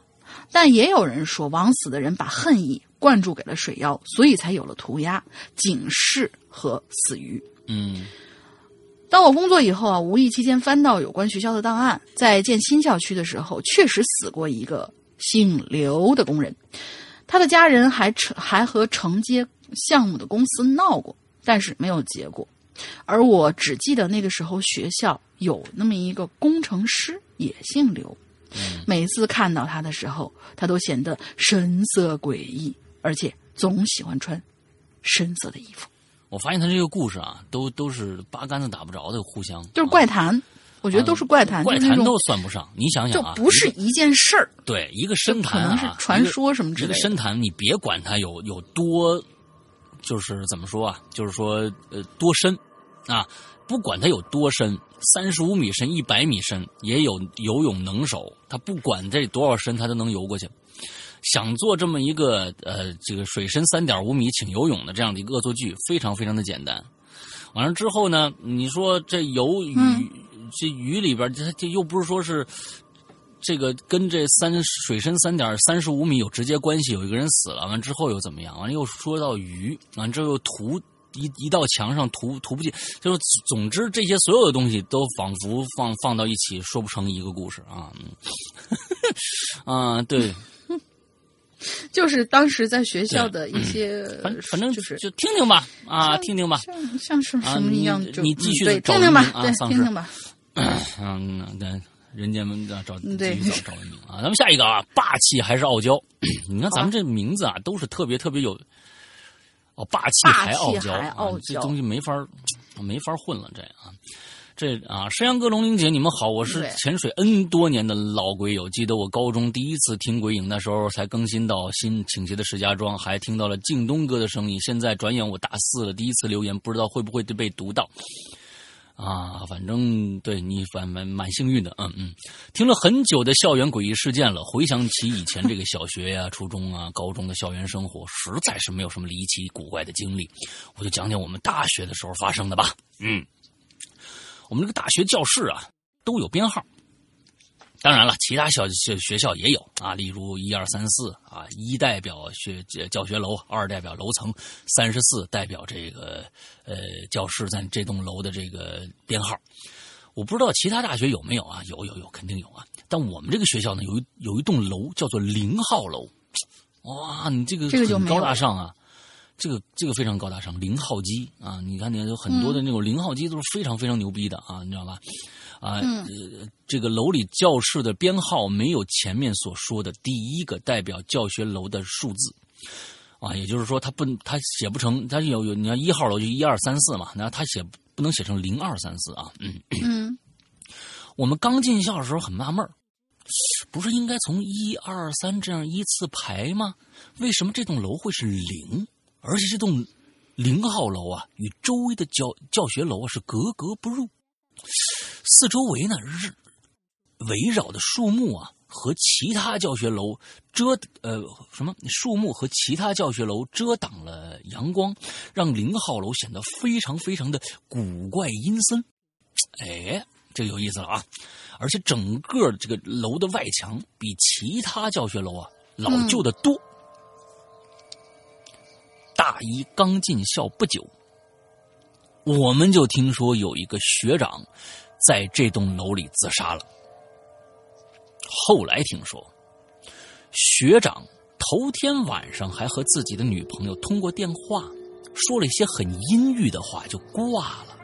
Speaker 4: 但也有人说，枉死的人把恨意灌注给了水妖，所以才有了涂鸦、警示和死鱼。
Speaker 3: 嗯。
Speaker 4: 当我工作以后啊，无意期间翻到有关学校的档案，在建新校区的时候，确实死过一个姓刘的工人，他的家人还承还和承接项目的公司闹过，但是没有结果。而我只记得那个时候学校有那么一个工程师也姓刘，每次看到他的时候，他都显得神色诡异，而且总喜欢穿深色的衣服，
Speaker 3: 我发现他这个故事啊，都都是八竿子打不着的，互相
Speaker 4: 就是怪谈。我觉得都是怪谈，
Speaker 3: 啊怪谈都算不上。你想想啊，
Speaker 4: 不是一件事儿。
Speaker 3: 对一个深
Speaker 4: 可
Speaker 3: 潭可，
Speaker 4: 能是传说什么之
Speaker 3: 一个
Speaker 4: 类的。
Speaker 3: 深谈，你别管它有有多，就是怎么说啊，就是说呃多深啊，不管它有多深，三十五米深、一百米深，也有游泳能手，他不管这多少深，他都能游过去。想做这么一个呃这个水深三点五米请游泳的这样的一个恶作剧，非常非常的简单。完了之后呢，你说这游鱼、
Speaker 4: 嗯
Speaker 3: 这鱼里边，这这又不是说是这个跟这三水深三点三十五米有直接关系，有一个人死了，完之后又怎么样？完了又说到鱼，完之后又涂一一道墙上涂涂不进，就是总之这些所有的东西都仿佛放放到一起说不成一个故事啊，嗯，*laughs* 啊对，
Speaker 4: 就是当时在学校的一些，
Speaker 3: 反反正
Speaker 4: 就是
Speaker 3: 就听听吧，啊，听听吧，
Speaker 4: 像像是
Speaker 3: 啊
Speaker 4: 什么一样，
Speaker 3: 你
Speaker 4: 就
Speaker 3: 你继续
Speaker 4: 听听吧对，听听吧。*coughs*
Speaker 3: 嗯，对，人间文啊找继续找找文明啊。咱们下一个啊，霸气还是傲娇？你看咱们这名字啊，都是特别特别有哦，霸气还傲娇，这东西没法没法混了，这啊。这啊，山羊哥、龙玲姐，你们好，我是潜水 N 多年的老鬼友。记得我高中第一次听鬼影，那时候才更新到新倾斜的石家庄，还听到了靳东哥的声音。现在转眼我大四了，第一次留言，不知道会不会被读到。啊，反正对你反蛮蛮幸运的，嗯嗯，听了很久的校园诡异事件了，回想起以前这个小学呀、初中啊、高中的校园生活，实在是没有什么离奇古怪的经历，我就讲讲我们大学的时候发生的吧。嗯，我们这个大学教室啊都有编号，当然了，其他小学学校也有啊，例如一二三四啊，一代表学教学楼，二代表楼层，三十四代表这个呃教室在这栋楼的这个编号。我不知道其他大学有没有啊？有有有，肯定有啊。但我们这个学校呢，有一有一栋楼叫做零号楼，哇，你这个很
Speaker 4: 这个就
Speaker 3: 高大上啊。这个这个非常高大上，零号机啊，你看，你看有很多的那种零号机都是非常非常牛逼的啊，你知道吧？啊、呃，这个楼里教室的编号没有前面所说的第一个代表教学楼的数字啊，也就是说，它不，它写不成，它有有，你看一号楼就一二三四嘛，那它写不能写成零二三四啊，嗯。
Speaker 4: 嗯，*clears throat*
Speaker 3: 我们刚进校的时候很纳闷儿，不是应该从一二三这样依次排吗？为什么这栋楼会是零？而且这栋零号楼啊，与周围的教教学楼啊是格格不入。四周围呢是围绕的树木啊和其他教学楼遮呃什么树木和其他教学楼遮挡了阳光，让零号楼显得非常非常的古怪阴森。哎，这有意思了啊！而且整个这个楼的外墙比其他教学楼啊老旧的多。大一刚进校不久，我们就听说有一个学长在这栋楼里自杀了。后来听说，学长头天晚上还和自己的女朋友通过电话，说了一些很阴郁的话，就挂了。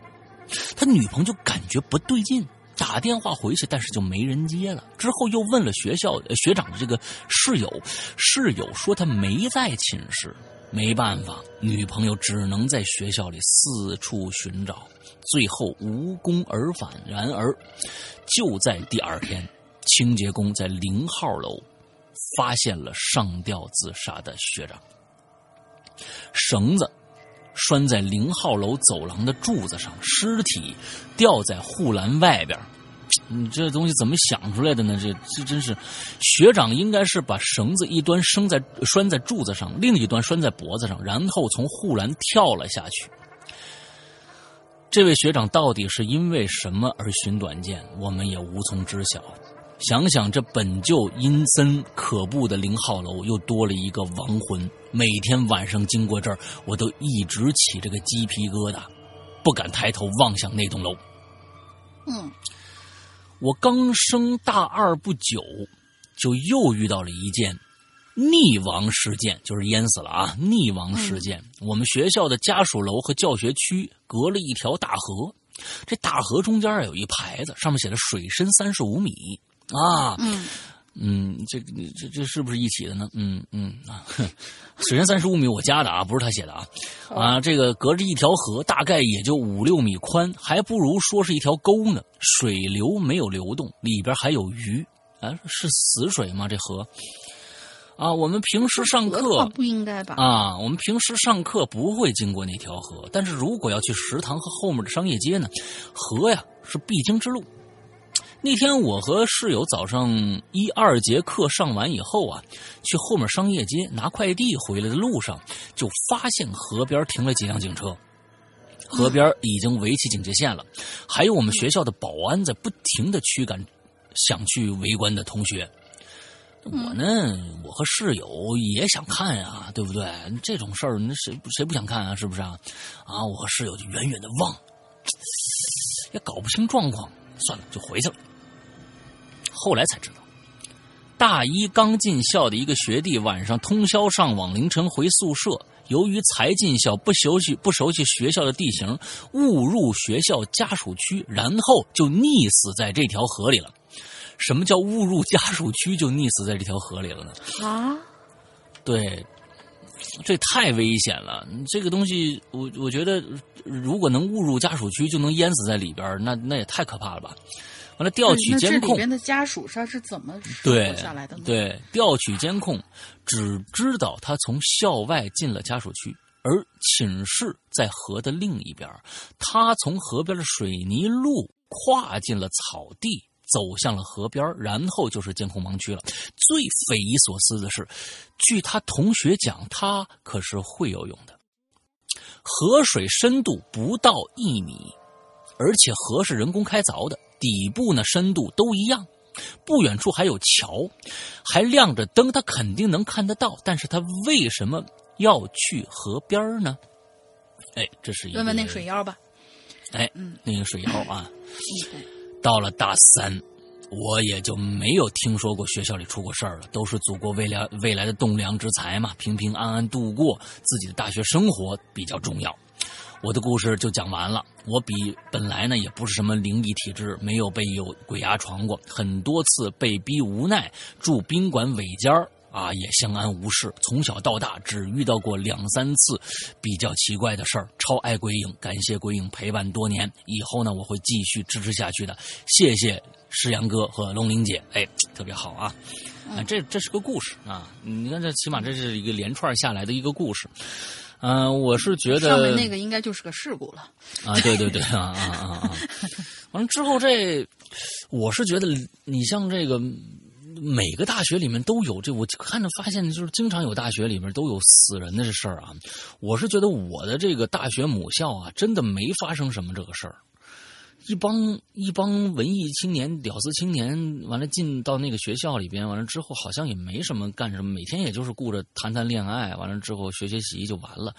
Speaker 3: 他女朋友就感觉不对劲，打电话回去，但是就没人接了。之后又问了学校学长的这个室友，室友说他没在寝室。没办法，女朋友只能在学校里四处寻找，最后无功而返。然而，就在第二天，清洁工在零号楼发现了上吊自杀的学长，绳子拴在零号楼走廊的柱子上，尸体吊在护栏外边。你这东西怎么想出来的呢？这这真是，学长应该是把绳子一端拴在拴在柱子上，另一端拴在脖子上，然后从护栏跳了下去。这位学长到底是因为什么而寻短见，我们也无从知晓。想想这本就阴森可怖的零号楼，又多了一个亡魂。每天晚上经过这儿，我都一直起这个鸡皮疙瘩，不敢抬头望向那栋楼。
Speaker 4: 嗯，
Speaker 3: 我刚升大二不久，就又遇到了一件溺亡事件，就是淹死了啊！溺亡事件，我们学校的家属楼和教学区隔了一条大河，这大河中间有一牌子，上面写着“水深三十五米”啊。
Speaker 4: 嗯
Speaker 3: 嗯，这这这是不是一起的呢？嗯嗯啊，哼水深三十五米，我加的啊，不是他写的啊。啊，这个隔着一条河，大概也就五六米宽，还不如说是一条沟呢。水流没有流动，里边还有鱼啊，是死水吗？这河啊，我们平时上课
Speaker 4: 不应该吧？
Speaker 3: 啊，我们平时上课不会经过那条河，但是如果要去食堂和后面的商业街呢，河呀是必经之路。那天我和室友早上一二节课上完以后啊，去后面商业街拿快递回来的路上，就发现河边停了几辆警车，河边已经围起警戒线了，还有我们学校的保安在不停的驱赶想去围观的同学。我呢，我和室友也想看呀、对不对？这种事儿，那谁谁不想看啊？是不是啊？啊，我和室友就远远的望，也搞不清状况，算了，就回去了。后来才知道，大一刚进校的一个学弟晚上通宵上网，凌晨回宿舍。由于才进校，不熟悉不熟悉学校的地形，误入学校家属区，然后就溺死在这条河里了。什么叫误入家属区就溺死在这条河里了呢？
Speaker 4: 啊，
Speaker 3: 对，这太危险了。这个东西，我我觉得，如果能误入家属区就能淹死在里边儿，那那也太可怕了吧！完了，调取监控，
Speaker 4: 里边的家属他是怎么活下来的呢？，
Speaker 3: 对，调取监控，只知道他从校外进了家属区，而寝室在河的另一边。他从河边的水泥路跨进了草地，走向了河边，然后就是监控盲区了。最匪夷所思的是，据他同学讲，他可是会游泳的。河水深度不到一米，而且河是人工开凿的，底部呢深度都一样。不远处还有桥，还亮着灯，他肯定能看得到。但是他为什么要去河边呢？哎，这是一个
Speaker 4: 问问那水妖吧。
Speaker 3: 哎，
Speaker 4: 嗯
Speaker 3: 那个水妖啊。
Speaker 4: 嗯，
Speaker 3: 到了大三，我也就没有听说过学校里出过事儿了，都是祖国未来未来的栋梁之才嘛，平平安安度过自己的大学生活比较重要。我的故事就讲完了。我比本来呢也不是什么灵异体质，没有被有鬼压床过，很多次被逼无奈住宾馆尾间儿啊，也相安无事。从小到大只遇到过两三次比较奇怪的事儿。超爱鬼影，感谢鬼影陪伴多年，以后呢我会继续支持下去的。谢谢石阳哥和龙玲姐，哎，特别好啊。啊，这这是个故事啊！你看，这起码这是一个连串下来的一个故事。嗯、我是觉得
Speaker 4: 上面那个应该就是个事故了。
Speaker 3: 啊，对对对啊啊啊啊！*laughs* 完了之后这，我是觉得你像这个每个大学里面都有这，我看着发现就是经常有大学里面都有死人的这事儿啊。我是觉得我的这个大学母校啊，真的没发生什么这个事儿。一帮一帮文艺青年、屌丝青年，完了进到那个学校里边，完了之后好像也没什么干什么，每天也就是顾着谈谈恋爱，完了之后学学习就完了，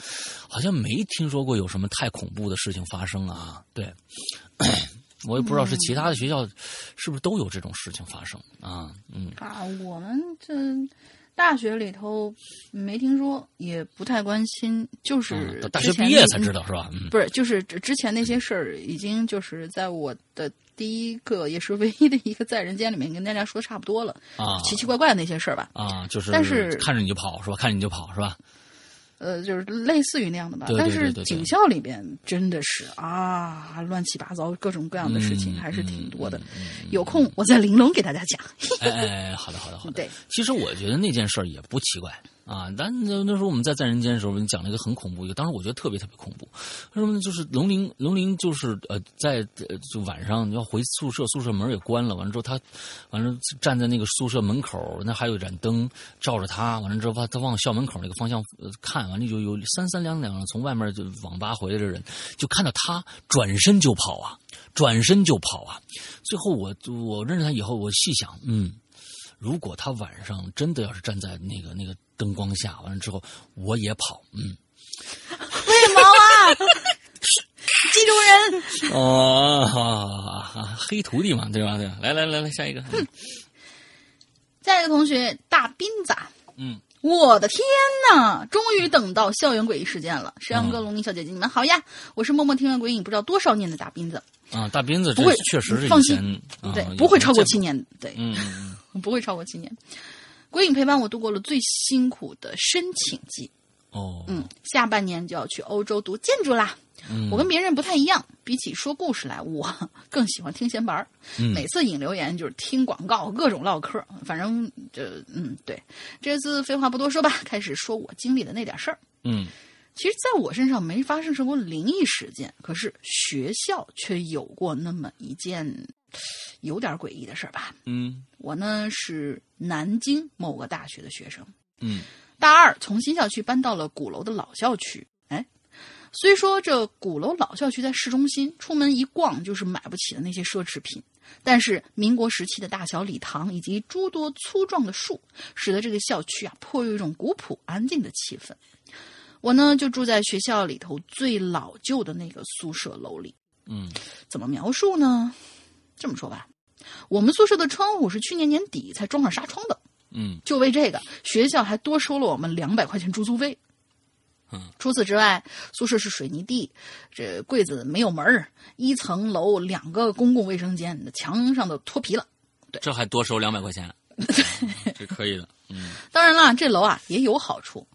Speaker 3: 好像没听说过有什么太恐怖的事情发生啊。对，我也不知道是其他的学校是不是都有这种事情发生啊？嗯
Speaker 4: 啊，我们这大学里头没听说，也不太关心，就是
Speaker 3: 嗯，大学毕业才知道是吧？嗯
Speaker 4: 不是，就是之之前那些事儿，已经就是在我的第一个也是唯一的一个在人间里面跟大家说差不多了，
Speaker 3: 啊
Speaker 4: 奇奇怪怪的那些事儿吧。
Speaker 3: 啊，就是，
Speaker 4: 但是
Speaker 3: 看着你就跑是吧？看着你就跑是吧？
Speaker 4: 呃，就是类似于那样的吧。
Speaker 3: 对对
Speaker 4: 但是警校里边真的是啊，乱七八糟各种各样的事情
Speaker 3: 嗯
Speaker 4: 还是挺多的。
Speaker 3: 嗯嗯嗯
Speaker 4: 有空我再玲珑给大家讲。*laughs*
Speaker 3: 哎哎哎，好的好的好的。
Speaker 4: 对，
Speaker 3: 其实我觉得那件事儿也不奇怪啊。但那那时候我们在在人间的时候，你讲了一个很恐怖一个，当时我觉得特别特别恐怖。为什么呢？就是龙鳞龙鳞就是呃，在呃就晚上要回宿舍，宿舍门也关了，完了之后他完了站在那个宿舍门口，那还有一盏灯照着他，完了之后他他往校门口那个方向呃看，完了就有三三两两从外面就网吧回来的人，就看到他转身就跑啊，转身就跑啊。最后我我认识他以后，我细想，嗯。如果他晚上真的要是站在那个那个灯光下，完了之后我也跑，嗯，
Speaker 4: 为毛啊？记住人。
Speaker 3: 哦，啊黑徒弟嘛，对吧？对？来来来来，下一个，
Speaker 4: 下一个同学大斌子，
Speaker 3: 嗯，
Speaker 4: 我的天呐！终于等到校园诡异事件了。石阳哥、龙鳞小姐姐，你们好呀！我是默默听完鬼影不知道多少年的大斌子，
Speaker 3: 啊，大斌子这
Speaker 4: 不会
Speaker 3: 确实是
Speaker 4: 放心对，不会超过七年，对，
Speaker 3: 嗯嗯，
Speaker 4: 不会超过七年。鬼影陪伴我度过了最辛苦的申请季，
Speaker 3: 哦，
Speaker 4: 嗯，下半年就要去欧洲读建筑啦。
Speaker 3: 嗯
Speaker 4: 我跟别人不太一样，比起说故事来，我更喜欢听闲白儿。
Speaker 3: 嗯
Speaker 4: 每次引留言就是听广告，各种唠嗑，反正这嗯对。这次废话不多说吧，开始说我经历的那点事儿。
Speaker 3: 嗯
Speaker 4: 其实，在我身上没发生什么灵异事件，可是学校却有过那么一件有点诡异的事儿吧。
Speaker 3: 嗯
Speaker 4: 我呢是南京某个大学的学生，
Speaker 3: 嗯
Speaker 4: 大二从新校区搬到了鼓楼的老校区。哎，虽说这鼓楼老校区在市中心，出门一逛就是买不起的那些奢侈品，但是民国时期的大小礼堂以及诸多粗壮的树，使得这个校区啊颇有一种古朴安静的气氛。我呢就住在学校里头最老旧的那个宿舍楼里。
Speaker 3: 嗯
Speaker 4: 怎么描述呢？这么说吧，我们宿舍的窗户是去年年底才装上纱窗的。
Speaker 3: 嗯
Speaker 4: 就为这个，学校还多收了我们两百块钱住宿费。
Speaker 3: 嗯，
Speaker 4: 除此之外，宿舍是水泥地，这柜子没有门儿，一层楼两个公共卫生间，墙上都脱皮了。
Speaker 3: 对这还多收两百块钱，*laughs* 这可以的，嗯
Speaker 4: 当然啦，这楼啊也有好处，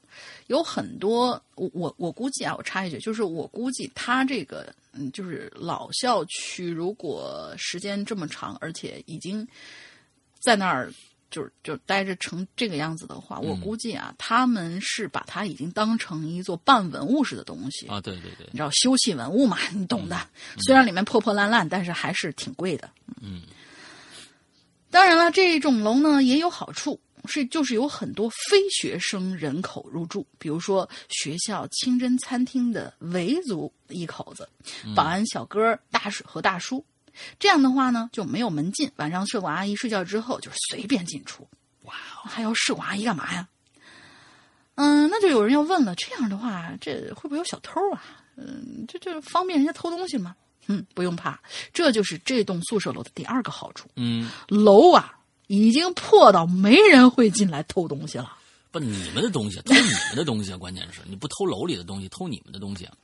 Speaker 4: 有很多我我我估计啊，我插一句，就是我估计他这个嗯，就是老校区，如果时间这么长，而且已经在那儿就是就待着成这个样子的话，我
Speaker 3: 嗯
Speaker 4: 估计啊，他们是把它已经当成一座半文物似的东西。
Speaker 3: 啊，对对对
Speaker 4: 你，知道修葺文物嘛？你懂的。虽然里面破破烂烂，但是还是挺贵的。
Speaker 3: 嗯，
Speaker 4: 当然了，这种楼呢也有好处，是就是有很多非学生人口入住，比如说学校清真餐厅的维族一口子，保安小哥大叔和大叔。这样的话呢，就没有门禁，晚上社管阿姨睡觉之后就是随便进出。哇，还要社管阿姨干嘛呀？嗯，那就有人要问了，这样的话，这会不会有小偷啊？嗯，这这方便人家偷东西吗？嗯，不用怕，这就是这栋宿舍楼的第二个好处。
Speaker 3: 嗯，
Speaker 4: 楼啊，已经破到没人会进来偷东西了。
Speaker 3: 不，你们的东西，偷你们的东西啊，关键是你不偷楼里的东西，偷你们的东西啊，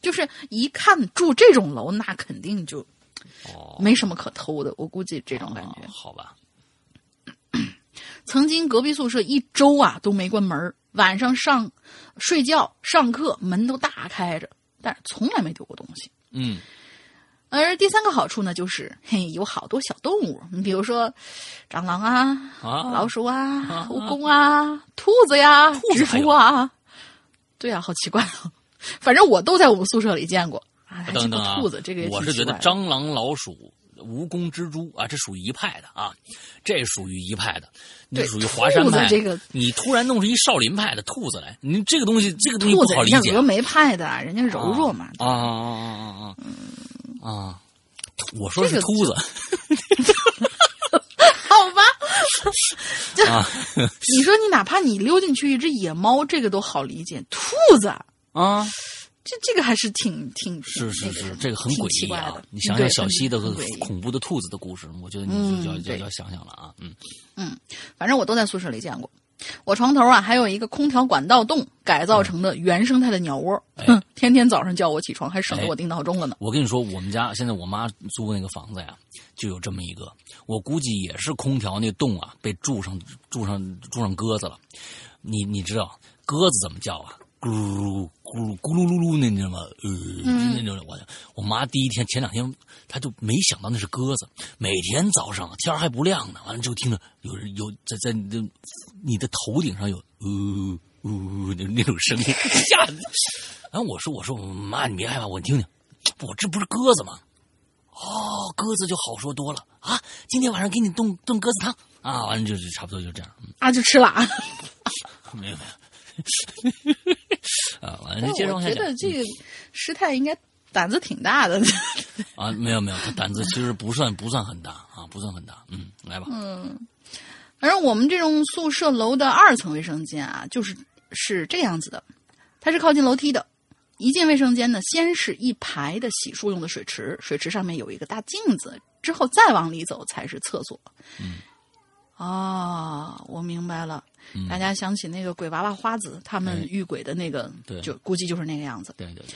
Speaker 4: 就是一看住这种楼，那肯定就
Speaker 3: 哦，
Speaker 4: 没什么可偷的。我估计这种感觉。
Speaker 3: 哦好吧，
Speaker 4: 曾经隔壁宿舍一周啊都没关门晚上上睡觉、上课门都大开着，但是从来没丢过东西。
Speaker 3: 嗯
Speaker 4: 而第三个好处呢，就是嘿，有好多小动物，你比如说蟑螂啊、
Speaker 3: 啊，
Speaker 4: 老鼠啊、
Speaker 3: 啊
Speaker 4: 蜈蚣啊、兔子呀、蜘蛛啊。对啊，好奇怪啊！反正我都在我们宿舍里见过。
Speaker 3: 等等啊，
Speaker 4: 兔子，这个
Speaker 3: 我是觉得蟑螂、老鼠、蜈蚣蜘蛛啊，这属于一派的啊，这属于一派的，你
Speaker 4: 对
Speaker 3: 属于华山派。
Speaker 4: 这个
Speaker 3: 你突然弄出一少林派的兔子来，你这个东西，这个东西
Speaker 4: 兔子
Speaker 3: 不好理解
Speaker 4: 人家峨眉派的，人家柔弱嘛。
Speaker 3: 啊啊啊啊啊啊！我说的是
Speaker 4: 这个
Speaker 3: 秃子。*laughs*
Speaker 4: 好吧，这 *laughs*
Speaker 3: 啊。*laughs*
Speaker 4: 你说你哪怕你溜进去一只野猫，这个都好理解，兔子。
Speaker 3: 啊，
Speaker 4: 这这个还是挺挺
Speaker 3: 是是是，这个很诡异啊！你想想小西的恐怖的兔子的故事，我觉得你就要要要想想了啊，嗯。
Speaker 4: 嗯反正我都在宿舍里见过。我床头啊还有一个空调管道洞改造成的原生态的鸟窝，天天早上叫我起床，还省得
Speaker 3: 哎
Speaker 4: 我定闹钟了呢。
Speaker 3: 我跟你说，我们家现在我妈租那个房子呀，就有这么一个，我估计也是空调那洞啊被住上住上住上鸽子了。你你知道鸽子怎么叫啊？咕噜咕噜咕噜噜噜，那你知道吗？呃，
Speaker 4: 嗯
Speaker 3: 那种我我妈第一天前两天她就没想到那是鸽子，每天早上天儿还不亮呢，完了之后听着有人有在在你的你的头顶上有呃呃那那种声音，吓得。然后我说我说妈你别害怕，我听听，我这不是鸽子吗？哦，鸽子就好说多了啊！今天晚上给你炖炖鸽子汤啊，完了就就差不多就这样，嗯
Speaker 4: 啊，就吃了啊。
Speaker 3: 没 *laughs* 有没有，啊，完了
Speaker 4: 我觉得这个师太应该胆子挺大的。*laughs*
Speaker 3: 啊，没有没有，他胆子其实不算不算很大啊，不算很大，嗯，来吧，嗯
Speaker 4: 反正我们这种宿舍楼的二层卫生间啊，就是是这样子的，它是靠近楼梯的。一进卫生间呢，先是一排的洗漱用的水池，水池上面有一个大镜子，之后再往里走才是厕所。
Speaker 3: 嗯，
Speaker 4: 哦，我明白了。大家想起那个鬼娃娃花子他们
Speaker 3: 哎
Speaker 4: 遇鬼的那个，
Speaker 3: 对
Speaker 4: 就估计就是那个样子。
Speaker 3: 对对对，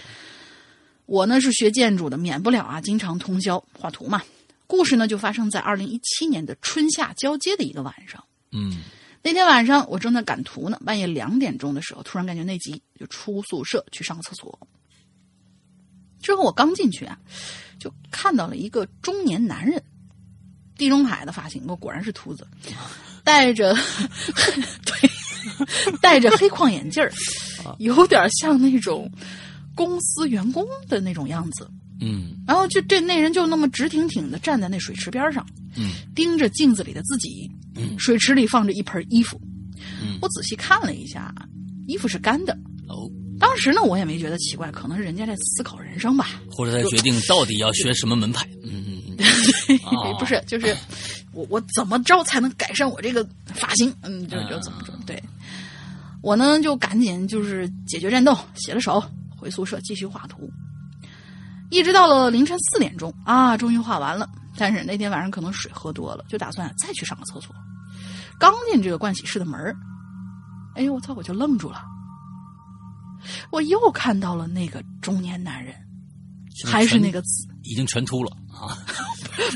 Speaker 4: 我呢是学建筑的，免不了啊，经常通宵画图嘛。故事呢就发生在二零一七年的春夏交接的一个晚上。
Speaker 3: 嗯
Speaker 4: 那天晚上我正在赶图呢，半夜两点钟的时候，突然感觉内急，就出宿舍去上个厕所。之后我刚进去啊，就看到了一个中年男人，地中海的发型，我果然是秃子，戴着对，戴着黑框眼镜儿，有点像那种公司员工的那种样子。
Speaker 3: 嗯
Speaker 4: 然后就这那人就那么直挺挺的站在那水池边上，
Speaker 3: 嗯
Speaker 4: 盯着镜子里的自己。
Speaker 3: 嗯
Speaker 4: 水池里放着一盆衣服，
Speaker 3: 嗯，
Speaker 4: 我仔细看了一下，衣服是干的。
Speaker 3: 哦，
Speaker 4: 当时呢，我也没觉得奇怪，可能是人家在思考人生吧。
Speaker 3: 或者在决定到底要 *laughs* 学什么门派，嗯嗯嗯，哦 *laughs*
Speaker 4: 不是，就是 *laughs* 我我怎么着才能改善我这个发型？嗯，就就怎么着？对，我呢就赶紧就是解决战斗，洗了手，回宿舍继续画图，一直到了凌晨四点钟啊，终于画完了。但是那天晚上可能水喝多了，就打算再去上个厕所。刚进这个盥洗室的门儿哎呦我操，我就愣住了。我又看到了那个中年男人，还是那个姿，
Speaker 3: 已经全秃了啊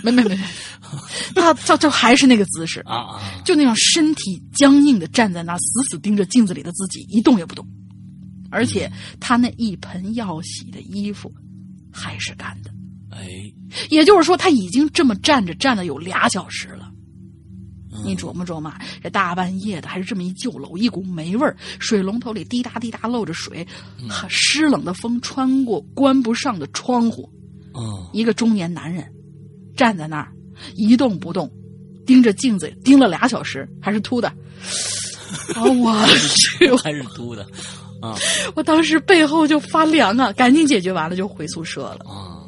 Speaker 4: 没没没没，他他就还是那个姿势，
Speaker 3: 啊啊！
Speaker 4: 就那样身体僵硬的站在那，死死盯着镜子里的自己，一动也不动。而且他那一盆要洗的衣服还是干的，
Speaker 3: 哎，
Speaker 4: 也就是说他已经这么站着站了有俩小时了。你琢磨琢磨，这大半夜的，还是这么一旧楼，一股霉味儿，水龙头里滴答滴答漏着水，湿冷的风穿过关不上的窗户，
Speaker 3: 嗯，
Speaker 4: 一个中年男人站在那儿一动不动，盯着镜子盯了俩小时，还是秃的。*laughs* 啊，我去！
Speaker 3: 还是秃的啊
Speaker 4: 我当时背后就发凉啊，赶紧解决完了就回宿舍了。
Speaker 3: 啊！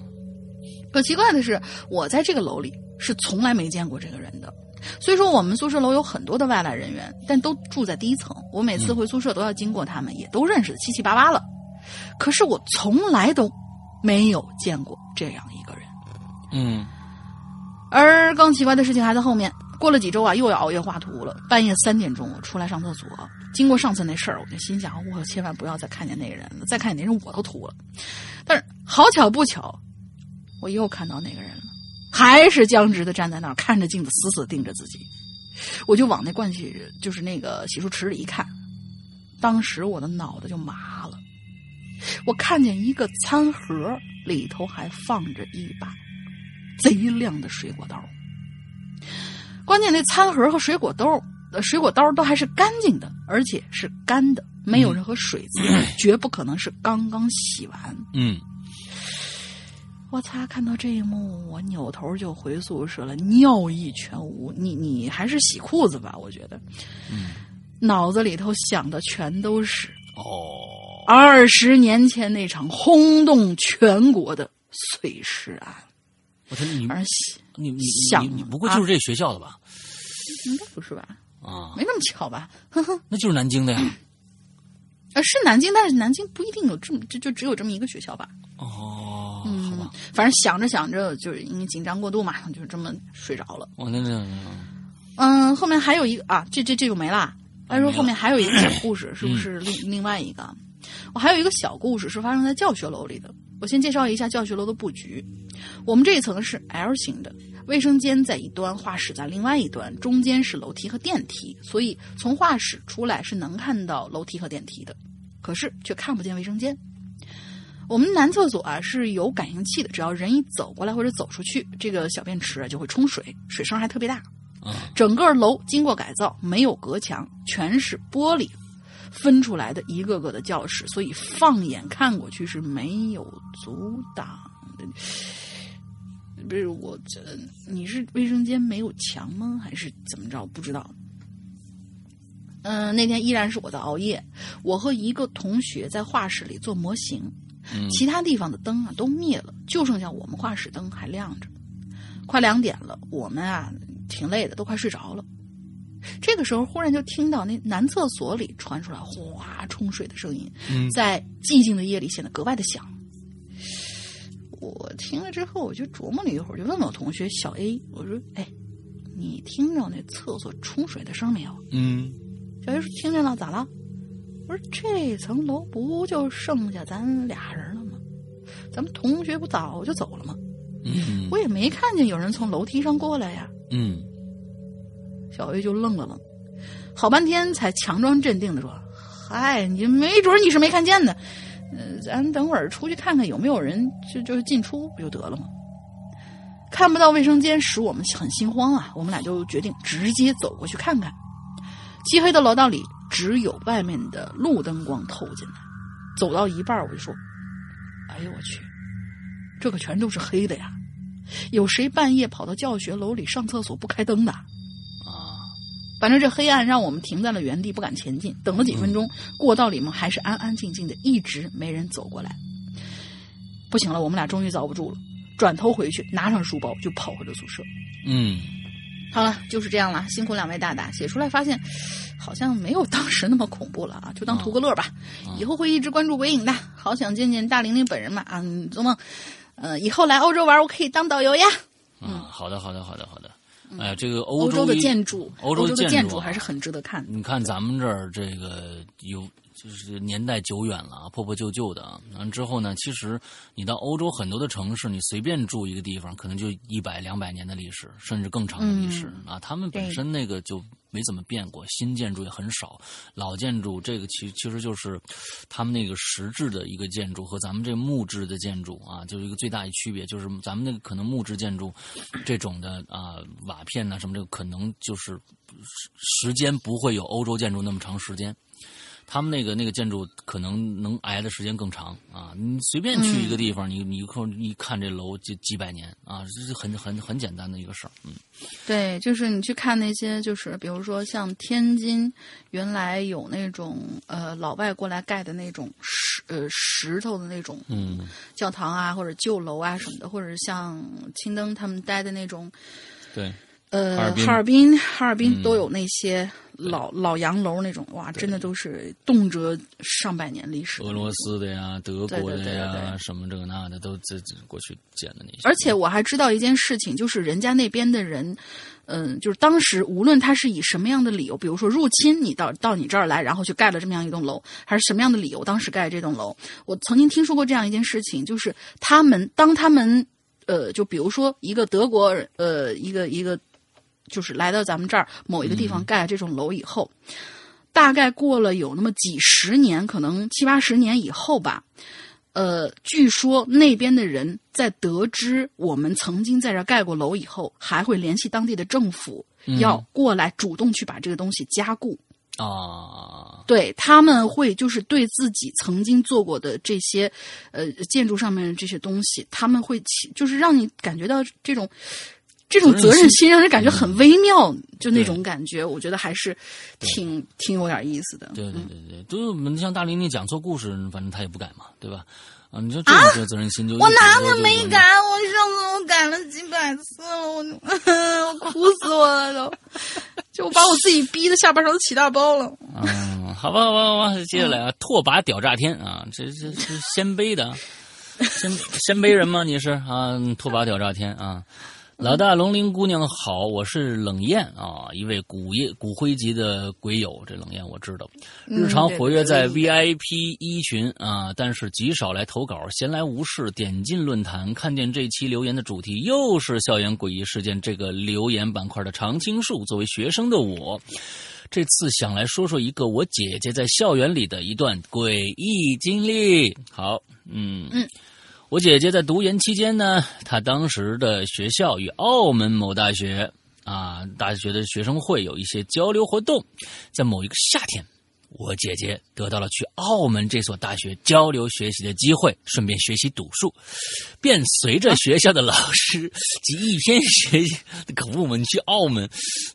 Speaker 4: 可奇怪的是，我在这个楼里是从来没见过这个人的。虽说我们宿舍楼有很多的外来人员，但都住在第一层。我每次回宿舍都要经过他们，也都认识的七七八八了。可是我从来都没有见过这样一个人。
Speaker 3: 嗯
Speaker 4: 而更奇怪的事情还在后面。过了几周啊，又要熬夜画图了。半夜三点钟，我出来上厕所，经过上次那事儿，我就心想：我千万不要再看见那个人了，再看见那人我都吐了。但是好巧不巧，我又看到那个人了，还是僵直的站在那儿，看着镜子，死死盯着自己。我就往那盥洗，就是那个洗漱池里一看，当时我的脑袋就麻了。我看见一个餐盒里头还放着一把贼亮的水果刀，关键那餐盒和水果刀，呃，水果刀都还是干净的，而且是干的，没有任何水渍，*clears throat* 绝不可能是刚刚洗完。
Speaker 3: 嗯
Speaker 4: 我擦！看到这一幕，我扭头就回宿舍了，尿意全无。你你还是洗裤子吧，我觉得。
Speaker 3: 嗯，
Speaker 4: 脑子里头想的全都是
Speaker 3: 哦，
Speaker 4: 二十年前那场轰动全国的碎尸案。
Speaker 3: 我说你你你
Speaker 4: 想
Speaker 3: 你你不会就是这学校的吧？
Speaker 4: 应该不是吧？
Speaker 3: 啊，
Speaker 4: 没那么巧吧？呵呵，
Speaker 3: 那就是南京的呀。
Speaker 4: 呃，是南京，但是南京不一定有这么就就只有这么一个学校吧？
Speaker 3: 哦，
Speaker 4: 反正想着想着，就是因为紧张过度嘛，就这么睡着了。
Speaker 3: 我那那
Speaker 4: 嗯，后面还有一个啊，这这这就没啦。他说后面还有一个小 *clears throat* 故事，是不是另另外一个？我还有一个小故事是发生在教学楼里的。我先介绍一下教学楼的布局。我们这一层是 L 型的，卫生间在一端，画室在另外一端，中间是楼梯和电梯，所以从画室出来是能看到楼梯和电梯的，可是却看不见卫生间。我们男厕所啊是有感应器的，只要人一走过来或者走出去，这个小便池啊就会冲水，水声还特别大。
Speaker 3: 啊，
Speaker 4: 整个楼经过改造，没有隔墙，全是玻璃分出来的一个个的教室，所以放眼看过去是没有阻挡的。不是我这，你是卫生间没有墙吗？还是怎么着？不知道。嗯、那天依然是我在熬夜，我和一个同学在画室里做模型，
Speaker 3: 嗯
Speaker 4: 其他地方的灯啊都灭了，就剩下我们画室灯还亮着。快两点了，我们啊挺累的，都快睡着了。这个时候，忽然就听到那男厕所里传出来哗冲水的声音，
Speaker 3: 嗯
Speaker 4: 在寂静的夜里显得格外的响。我听了之后，我就琢磨了一会儿，就问我同学小 A，我说：“哎，你听着那厕所冲水的声没有？”
Speaker 3: 嗯
Speaker 4: 小 A 说：“听见了，咋了？”我说：“这层楼不就剩下咱俩人了吗？咱们同学不早就走了吗？
Speaker 3: 嗯
Speaker 4: 我也没看见有人从楼梯上过来呀。”
Speaker 3: 嗯
Speaker 4: 小玉就愣了愣，好半天才强装镇定的说：“嗨，你没准你是没看见呢，呃，咱等会儿出去看看有没有人，就就是进出不就得了吗？”看不到卫生间使我们很心慌啊，我们俩就决定直接走过去看看。漆黑的楼道里只有外面的路灯光透进来，走到一半我就说：“哎呦我去，这可全都是黑的呀！有谁半夜跑到教学楼里上厕所不开灯的？”
Speaker 3: 啊，
Speaker 4: 反正这黑暗让我们停在了原地，不敢前进。等了几分钟，过道里面还是安安静静的，一直没人走过来。不行了，我们俩终于遭不住了，转头回去，拿上书包就跑回了宿舍。
Speaker 3: 嗯
Speaker 4: 好了，就是这样了，辛苦两位大大，写出来发现好像没有当时那么恐怖了啊，就当图个乐吧。以后会一直关注鬼影的，好想见见大玲玲本人嘛啊！嗯做梦，呃，以后来欧洲玩，我可以当导游呀。
Speaker 3: 嗯，好的好的好的好的。哎呀，这个欧
Speaker 4: 欧洲的建筑，
Speaker 3: 欧洲
Speaker 4: 洲的
Speaker 3: 建筑啊
Speaker 4: 建筑还是很值得看的。
Speaker 3: 你看咱们这儿这个有就是年代久远了啊，破破旧旧的啊。完之后呢，其实你到欧洲很多的城市，你随便住一个地方，可能就一百两百年的历史，甚至更长的历史、啊。他们本身那个就没怎么变过，新建筑也很少，老建筑这个其其实就是他们那个实质的一个建筑和咱们这木质的建筑啊，就是一个最大的区别，就是咱们那个可能木质建筑这种的啊瓦片呐、什么这个可能就是时时间不会有欧洲建筑那么长时间。他们那个那个建筑可能能挨的时间更长啊！你随便去一个地方，你你一看一看这楼就几百年啊，这是很很很简单的一个事儿。嗯
Speaker 4: 对，就是你去看那些，就是比如说像天津，原来有那种呃老外过来盖的那种石呃石头的那种
Speaker 3: 嗯
Speaker 4: 教堂啊，或者旧楼啊什么的，或者像青灯他们待的那种
Speaker 3: 对，
Speaker 4: 呃
Speaker 3: 哈尔滨。
Speaker 4: 哈尔滨哈尔滨
Speaker 3: 嗯。
Speaker 4: 都有那些老、老洋楼那种，哇，真的都是动辄上百年历史。
Speaker 3: 俄罗斯的呀，德国的
Speaker 4: 对对对
Speaker 3: 呀，什么这个那的都这这过去建的那些。
Speaker 4: 而且我还知道一件事情，就是人家那边的人，嗯，就是当时无论他是以什么样的理由，比如说入侵你到到你这儿来，然后去盖了这么样一栋楼，还是什么样的理由，当时盖这栋楼，我曾经听说过这样一件事情，就是他们当他们呃，就比如说一个德国呃一个一个，就是来到咱们这儿某一个地方盖了这种楼以后。大概过了有那么几十年，可能七八十年以后吧，呃，据说那边的人在得知我们曾经在这儿盖过楼以后，还会联系当地的政府，要过来主动去把这个东西加固。
Speaker 3: 啊，
Speaker 4: 对他们会就是对自己曾经做过的这些呃建筑上面的这些东西，他们会起就是让你感觉到这种这种责任心，让人感觉很微妙，就那种感觉，我觉得还是挺挺有点意思的。
Speaker 3: 对对对对，就是我们像大玲玲讲错故事，反正她也不改嘛，对吧？啊，你说这种责任心就
Speaker 4: 我哪
Speaker 3: 个
Speaker 4: 个没改？我上次我改了几百次了，我 *laughs* 我哭死我了都，就把我自己逼的下巴上都起大包了。*laughs*
Speaker 3: 嗯，好吧，好吧，好吧，接下来啊，拓跋屌炸天啊，这这是鲜卑的，鲜 *laughs* 鲜卑人吗？你是啊？拓跋屌炸天啊！老大龙鳞姑娘好，我是冷艳啊，一位骨业骨灰级的鬼友。这冷艳我知道，日常活跃在 VIP 一群啊，但是极少来投稿，闲来无事点进论坛，看见这期留言的主题又是校园诡异事件，这个留言板块的常青树。作为学生的我，这次想来说说一个我姐姐在校园里的一段诡异经历。好，嗯
Speaker 4: 嗯。
Speaker 3: 我姐姐在读研期间呢，她当时的学校与澳门某大学啊大学的学生会有一些交流活动，在某一个夏天，我姐姐得到了去澳门这所大学交流学习的机会，顺便学习赌术，便随着学校的老师及一天学习，可不，嘛，你去澳门，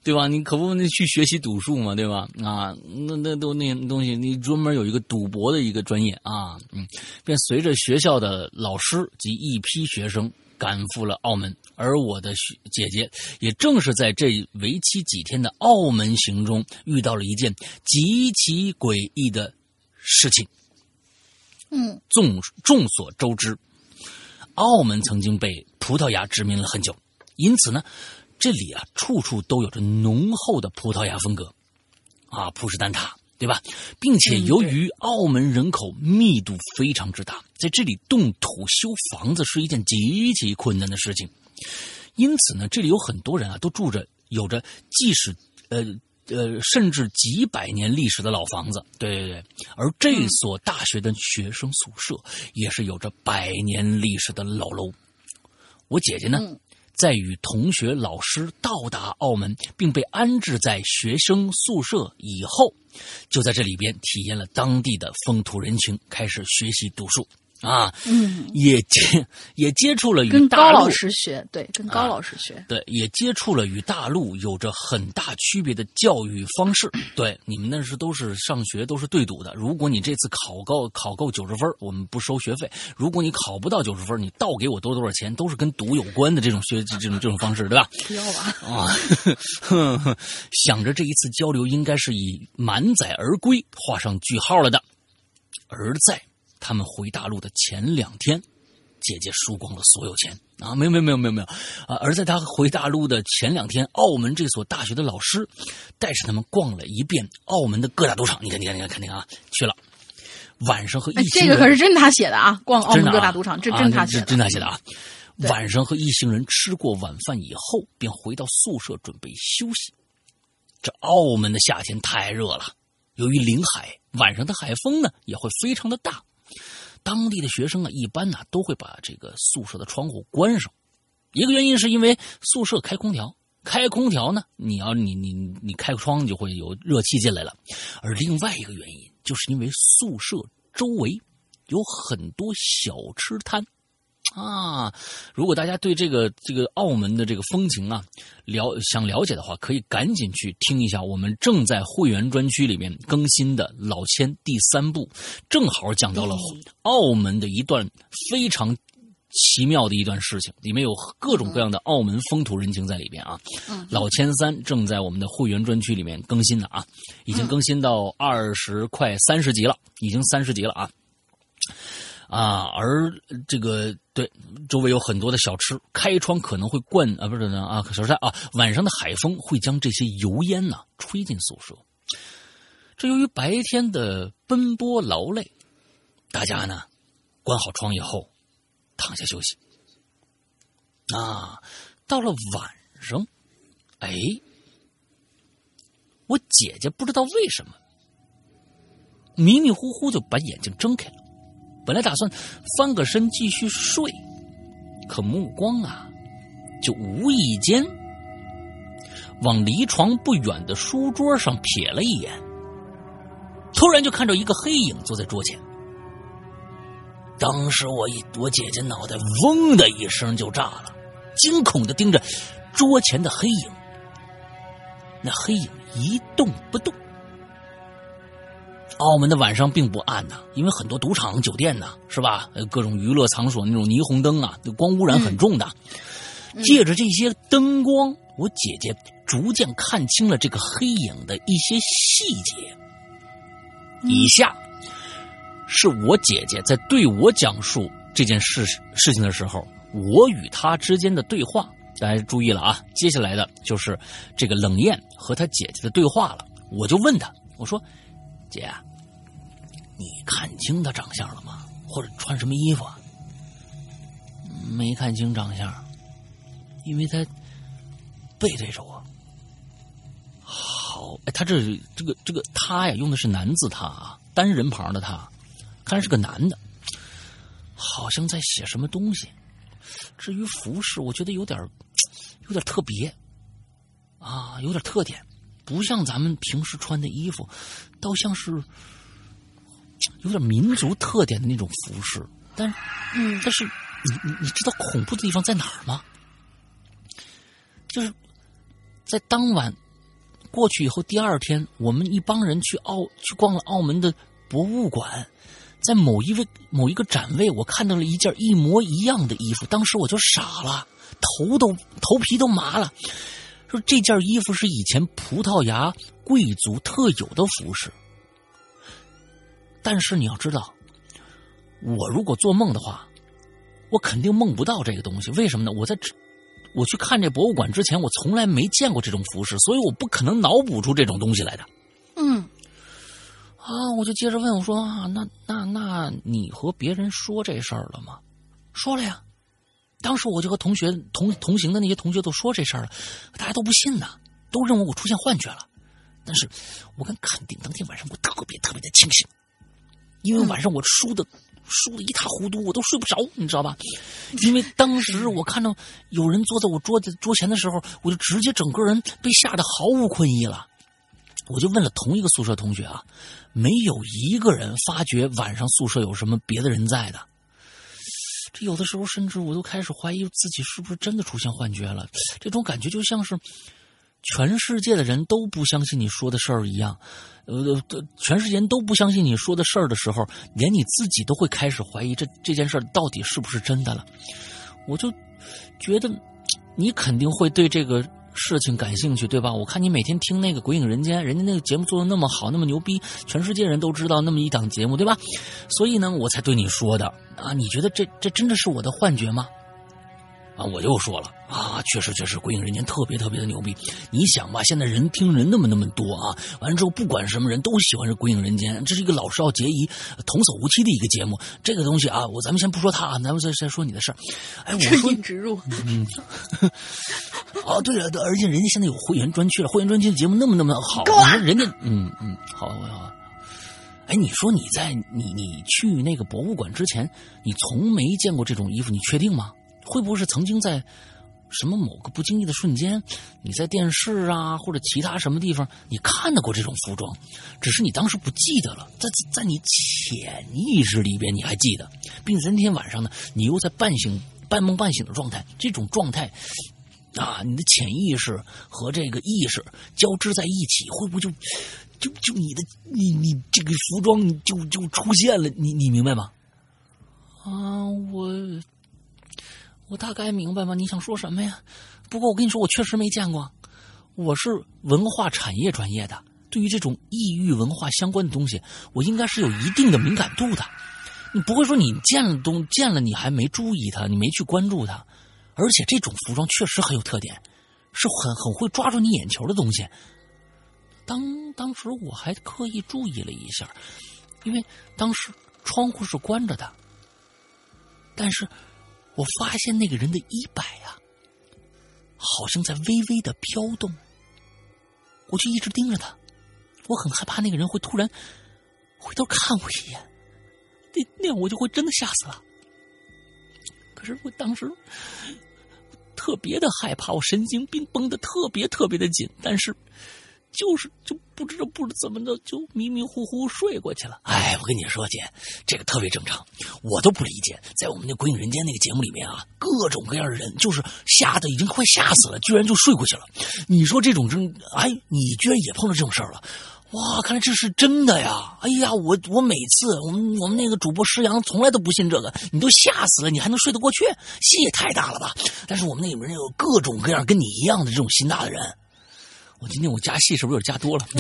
Speaker 3: 对吧？你可不那去学习赌术嘛，对吧？啊，那那都那东西，你专门有一个赌博的一个专业啊，嗯，便随着学校的老师及一批学生赶赴了澳门，而我的姐姐也正是在这为期几天的澳门行中遇到了一件极其诡异的事情。
Speaker 4: 嗯，
Speaker 3: 众众所周知，澳门曾经被葡萄牙殖民了很久，因此呢，这里啊处处都有着浓厚的葡萄牙风格，啊，普什丹塔，对吧？并且由于澳门人口密度非常之大，在这里动土修房子是一件极其困难的事情，因此呢，这里有很多人啊都住着有着即使呃。呃，甚至几百年历史的老房子，对对对，而这所大学的学生宿舍也是有着百年历史的老楼。我姐姐呢，在与同学、老师到达澳门并被安置在学生宿舍以后，就在这里边体验了当地的风土人情，开始学习读书。啊，
Speaker 4: 嗯，
Speaker 3: 也接也接触了与
Speaker 4: 跟
Speaker 3: 大陆
Speaker 4: 高老师学，对，跟高老师学，
Speaker 3: 对，也接触了与大陆有着很大区别的教育方式。对，你们那是都是上学都是对赌的。如果你这次考够考够九十分，我们不收学费；如果你考不到九十分，你倒给我多多少钱，都是跟赌有关的这种学这种这种方式，对吧？
Speaker 4: 不要吧。
Speaker 3: 啊，哼哼，想着这一次交流应该是以满载而归画上句号了的，而在。他们回大陆的前两天，姐姐输光了所有钱啊！没有没有没有没有没有啊！而在他回大陆的前两天，澳门这所大学的老师带着他们逛了一遍澳门的各大赌场。你看，你看，你看，看那个啊，去了。晚上和一
Speaker 4: 这个可是真他写的啊！逛澳门各大赌场，这真他写的，
Speaker 3: 真他写的啊！晚上和一行人吃过晚饭以后，便回到宿舍准备休息。这澳门的夏天太热了，由于临海，晚上的海风呢也会非常的大。当地的学生啊，一般呢都会把这个宿舍的窗户关上。一个原因是因为宿舍开空调，开空调呢，你要你你你开窗就会有热气进来了。而另外一个原因，就是因为宿舍周围有很多小吃摊。啊，如果大家对这个这个澳门的这个风情啊了想了解的话，可以赶紧去听一下我们正在会员专区里面更新的老千第三部，正好讲到了澳门的一段非常奇妙的一段事情，里面有各种各样的澳门风土人情在里边啊。老千三正在我们的会员专区里面更新的啊，已经更新到二十快三十集了，已经三十集了啊。啊，而这个对周围有很多的小吃，开窗可能会灌啊，不是呢啊，小吃啊，晚上的海风会将这些油烟呢吹进宿舍。这由于白天的奔波劳累，大家呢关好窗以后躺下休息。啊，到了晚上，哎，我姐姐不知道为什么迷迷糊糊就把眼睛睁开了。本来打算翻个身继续睡，可目光啊，就无意间往离床不远的书桌上瞥了一眼，突然就看到一个黑影坐在桌前。当时我一我姐姐脑袋嗡的一声就炸了，惊恐的盯着桌前的黑影。那黑影一动不动。澳门的晚上并不暗呐，因为很多赌场、酒店呐，是吧？呃，各种娱乐场所那种霓虹灯啊，光污染很重的。借着这些灯光，我姐姐逐渐看清了这个黑影的一些细节。以下是我姐姐在对我讲述这件事事情的时候，我与她之间的对话。大家注意了啊！接下来的就是这个冷艳和她姐姐的对话了。我就问她，我说：“姐，你看清他长相了吗？或者穿什么衣服啊？”没看清长相，因为他背对着我。好，哎，他这这个这个他呀，用的是男字他啊，单人旁的他，看来是个男的，好像在写什么东西。至于服饰，我觉得有点有点特别啊，有点特点，不像咱们平时穿的衣服，倒像是有点民族特点的那种服饰。但，嗯，但是你你你知道恐怖的地方在哪儿吗？就是在当晚过去以后，第二天，我们一帮人去澳去逛了澳门的博物馆。在某一位某一个展位，我看到了一件一模一样的衣服，当时我就傻了，头都头皮都麻了。说这件衣服是以前葡萄牙贵族特有的服饰，但是你要知道，我如果做梦的话，我肯定梦不到这个东西。为什么呢？我在我去看这博物馆之前，我从来没见过这种服饰，所以我不可能脑补出这种东西来的。
Speaker 4: 嗯。
Speaker 3: 啊！我就接着问我说：“啊，那那那你和别人说这事儿了吗？”说了呀。当时我就和同学同同行的那些同学都说这事儿了，大家都不信呢，都认为我出现幻觉了。但是我敢肯定，当天晚上我特别特别的清醒，因为晚上我输的输的一塌糊涂，我都睡不着，你知道吧？因为当时我看到有人坐在我桌子桌前的时候，我就直接整个人被吓得毫无困意了。我就问了同一个宿舍同学啊，没有一个人发觉晚上宿舍有什么别的人在的。有的时候甚至我都开始怀疑自己是不是真的出现幻觉了。这种感觉就像是全世界的人都不相信你说的事儿一样，呃，全世界人都不相信你说的事儿的时候，连你自己都会开始怀疑这这件事到底是不是真的了。我就觉得你肯定会对这个。事情感兴趣对吧？我看你每天听那个《鬼影人间》，人家那个节目做的那么好，那么牛逼，全世界人都知道那么一档节目对吧？所以呢，我才对你说的啊。你觉得这这真的是我的幻觉吗？啊，我又说了啊，确实确实，《鬼影人间》特别特别的牛逼。你想吧，现在人听人那么那么多啊，完了之后不管什么人都喜欢这《鬼影人间》，这是一个老少皆宜、童叟无欺的一个节目。这个东西啊，我咱们先不说他啊，咱们再再说你的事儿。哎，我说
Speaker 4: 植入，
Speaker 3: 嗯，*laughs* 哦，对了，而且人家现在有会员专区了，会员专区的节目那么那么好，你说人家，嗯嗯，好好。哎，你说你在你你去那个博物馆之前，你从没见过这种衣服，你确定吗？会不会是曾经在什么某个不经意的瞬间，你在电视啊或者其他什么地方，你看到过这种服装，只是你当时不记得了，在在你潜意识里边你还记得，并且那天晚上呢，你又在半醒半梦半醒的状态，这种状态啊，你的潜意识和这个意识交织在一起，会不会就就就你的你你这个服装就就出现了？你你明白吗？啊，我。我大概明白吗？你想说什么呀？不过我跟你说，我确实没见过。我是文化产业专业的，对于这种异域文化相关的东西，我应该是有一定的敏感度的。你不会说你见了东见了，你还没注意它，你没去关注它。而且这种服装确实很有特点，是很很会抓住你眼球的东西。当当时我还刻意注意了一下，因为当时窗户是关着的，但是。我发现那个人的衣摆啊，好像在微微的飘动。我就一直盯着他，我很害怕那个人会突然回头看我一眼，那那样我就会真的吓死了。可是我当时特别的害怕，我神经病绷得特别特别的紧，但是就是就不知道不知怎么的就迷迷糊糊睡过去了。哎，我跟你说，姐，这个特别正常，我都不理解，在我们那《鬼影人间》那个节目里面啊，各种各样的人，就是吓得已经快吓死了，居然就睡过去了。你说这种真，哎，你居然也碰到这种事儿了？哇，看来这是真的呀！哎呀，我我每次我们我们那个主播施阳从来都不信这个，你都吓死了，你还能睡得过去？戏也太大了吧！但是我们那里面有各种各样跟你一样的这种心大的人。我今天我加戏是不是有点加多了？*laughs*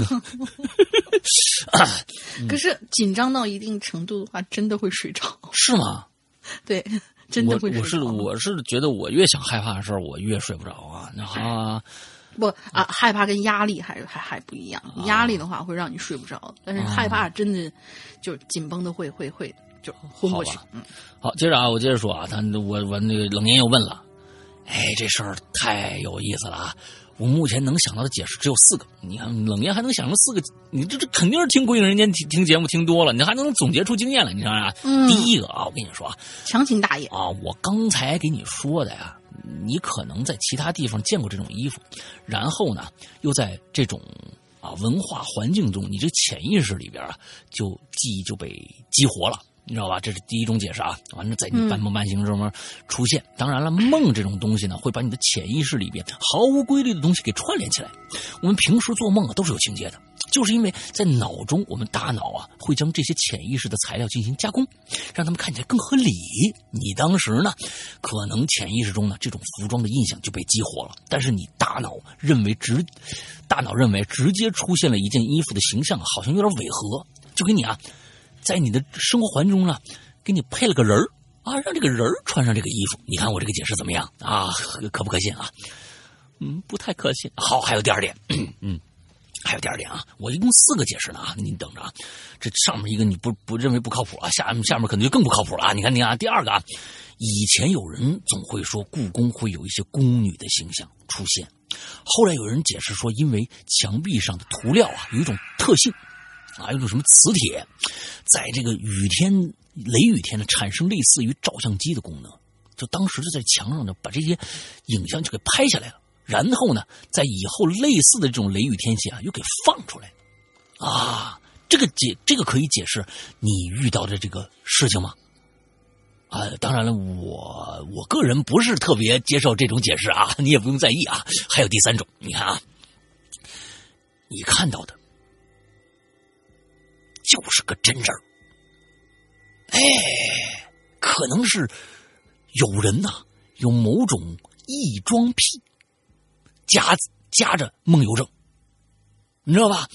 Speaker 4: 可是紧张到一定程度的话，真的会睡着。
Speaker 3: 是吗？*laughs*
Speaker 4: 对，真的会
Speaker 3: 我我是。我是觉得我越想害怕的时候，我越睡不着啊！啊，
Speaker 4: 不啊，害怕跟压力还还还不一样。压力的话会让你睡不着，但是害怕真的就紧绷的会会会就昏过去
Speaker 3: 好。
Speaker 4: 嗯，
Speaker 3: 好，接着啊，我接着说啊，他我我那个冷言又问了，哎，这事儿太有意思了啊！我目前能想到的解释只有四个。你看，冷言还能想出四个，你这这肯定是听《鬼影人间》听听节目听多了，你还能总结出经验来，你知道吗？
Speaker 4: 嗯
Speaker 3: 第一个啊，我跟你说啊，
Speaker 4: 强行大意。
Speaker 3: 啊，我刚才给你说的呀，你可能在其他地方见过这种衣服，然后呢，又在这种啊文化环境中，你这潜意识里边啊，就记忆就被激活了。你知道吧？这是第一种解释啊。完了，在你半梦半醒中面出现。当然了，梦这种东西呢，会把你的潜意识里边毫无规律的东西给串联起来。我们平时做梦啊，都是有情节的，就是因为在脑中，我们大脑啊会将这些潜意识的材料进行加工，让他们看起来更合理。你当时呢，可能潜意识中呢这种服装的印象就被激活了，但是你大脑认为直，大脑认为直接出现了一件衣服的形象好像有点违和，就给你啊，在你的生活环境中呢，给你配了个人啊，让这个人穿上这个衣服。你看我这个解释怎么样啊？可不可信啊？嗯，不太可信。好，还有第二点，*clears throat* 嗯。还有第二点啊，我一共四个解释呢啊，你等着啊，这上面一个你不不认为不靠谱啊，下面下面可能就更不靠谱了啊。你看你看啊，第二个啊，以前有人总会说故宫会有一些宫女的形象出现，后来有人解释说，因为墙壁上的涂料啊有一种特性啊，有种什么磁铁，在这个雨天雷雨天呢产生类似于照相机的功能，就当时就在墙上呢把这些影像就给拍下来了。然后呢，在以后类似的这种雷雨天气啊，又给放出来，啊，这个解这个可以解释你遇到的这个事情吗？啊，当然了，我我个人不是特别接受这种解释啊，你也不用在意啊。还有第三种，你看啊，你看到的就是个真人儿，哎，可能是有人呐、有某种异装癖。夹夹着梦游症，你知道吧？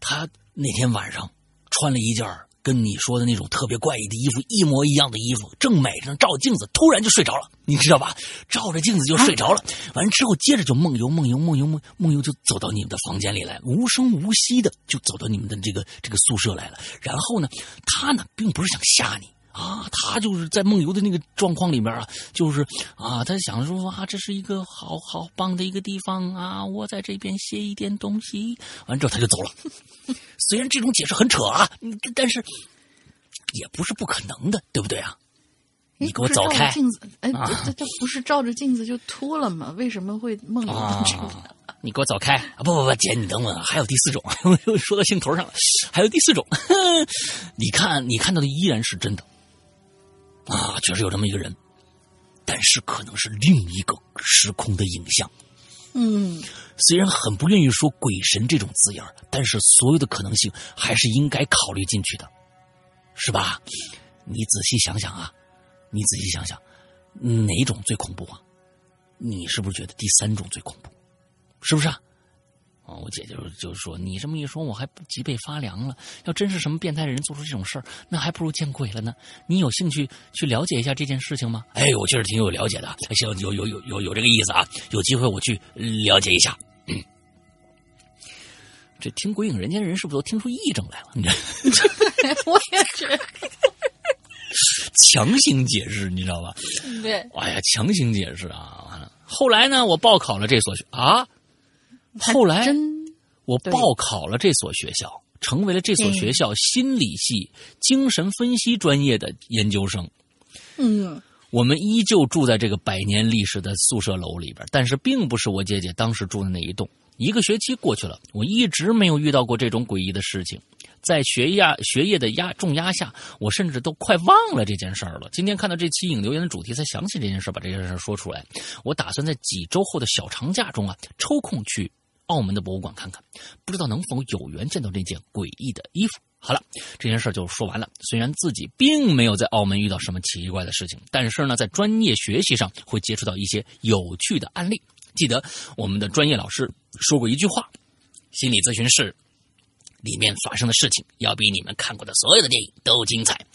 Speaker 3: 他那天晚上穿了一件跟你说的那种特别怪异的衣服一模一样的衣服，正美着照镜子，突然就睡着了，你知道吧？照着镜子就睡着了，完了之后接着就梦游梦游梦游梦梦游就走到你们的房间里来，无声无息的就走到你们的这个这个宿舍来了。然后呢，他呢并不是想吓你。啊，他就是在梦游的那个状况里面啊，就是啊，他想说啊，这是一个好好棒的一个地方啊，我在这边写一点东西，完之后他就走了。*laughs* 虽然这种解释很扯啊，但是也不是不可能的，对不对啊？你给我走开！
Speaker 4: 镜子，哎，
Speaker 3: 啊
Speaker 4: 这这这不是照着镜子就秃了吗？为什么会梦游到这个？
Speaker 3: 啊你给我走开！啊、不不不，姐，你等我啊，还有第四种，又 *laughs* 说到兴头上了。还有第四种，*laughs* 你看你看到的依然是真的。啊，确实有这么一个人，但是可能是另一个时空的影像。
Speaker 4: 嗯，
Speaker 3: 虽然很不愿意说“鬼神”这种字眼但是所有的可能性还是应该考虑进去的，是吧？你仔细想想啊，你仔细想想，哪种最恐怖啊？你是不是觉得第三种最恐怖？是不是啊？啊，我姐就就说你这么一说，我还脊背发凉了。要真是什么变态的人做出这种事儿，那还不如见鬼了呢。你有兴趣去了解一下这件事情吗？哎，我确实挺有了解的，行，有有有有有这个意思啊。有机会我去了解一下。嗯、这听《鬼影人间》的人是不是都听出癔症来了？你这 *laughs*
Speaker 4: 我也是。*laughs*
Speaker 3: 强行解释，你知道吧？
Speaker 4: 对，
Speaker 3: 哎呀，强行解释啊！完了，后来呢，我报考了这所学啊。后来
Speaker 4: 真
Speaker 3: 我报考了这所学校，成为了这所学校心理系精神分析专业的研究生。
Speaker 4: 嗯，
Speaker 3: 我们依旧住在这个百年历史的宿舍楼里边，但是并不是我姐姐当时住的那一栋。一个学期过去了，我一直没有遇到过这种诡异的事情。在学压学业的压重压下，我甚至都快忘了这件事儿了。今天看到这期影留言的主题，才想起这件事，把这件事说出来。我打算在几周后的小长假中啊，抽空去澳门的博物馆看看，不知道能否有缘见到这件诡异的衣服。好了，这件事就说完了。虽然自己并没有在澳门遇到什么奇怪的事情，但是呢，在专业学习上会接触到一些有趣的案例。记得我们的专业老师说过一句话：心理咨询室里面发生的事情，要比你们看过的所有的电影都精彩。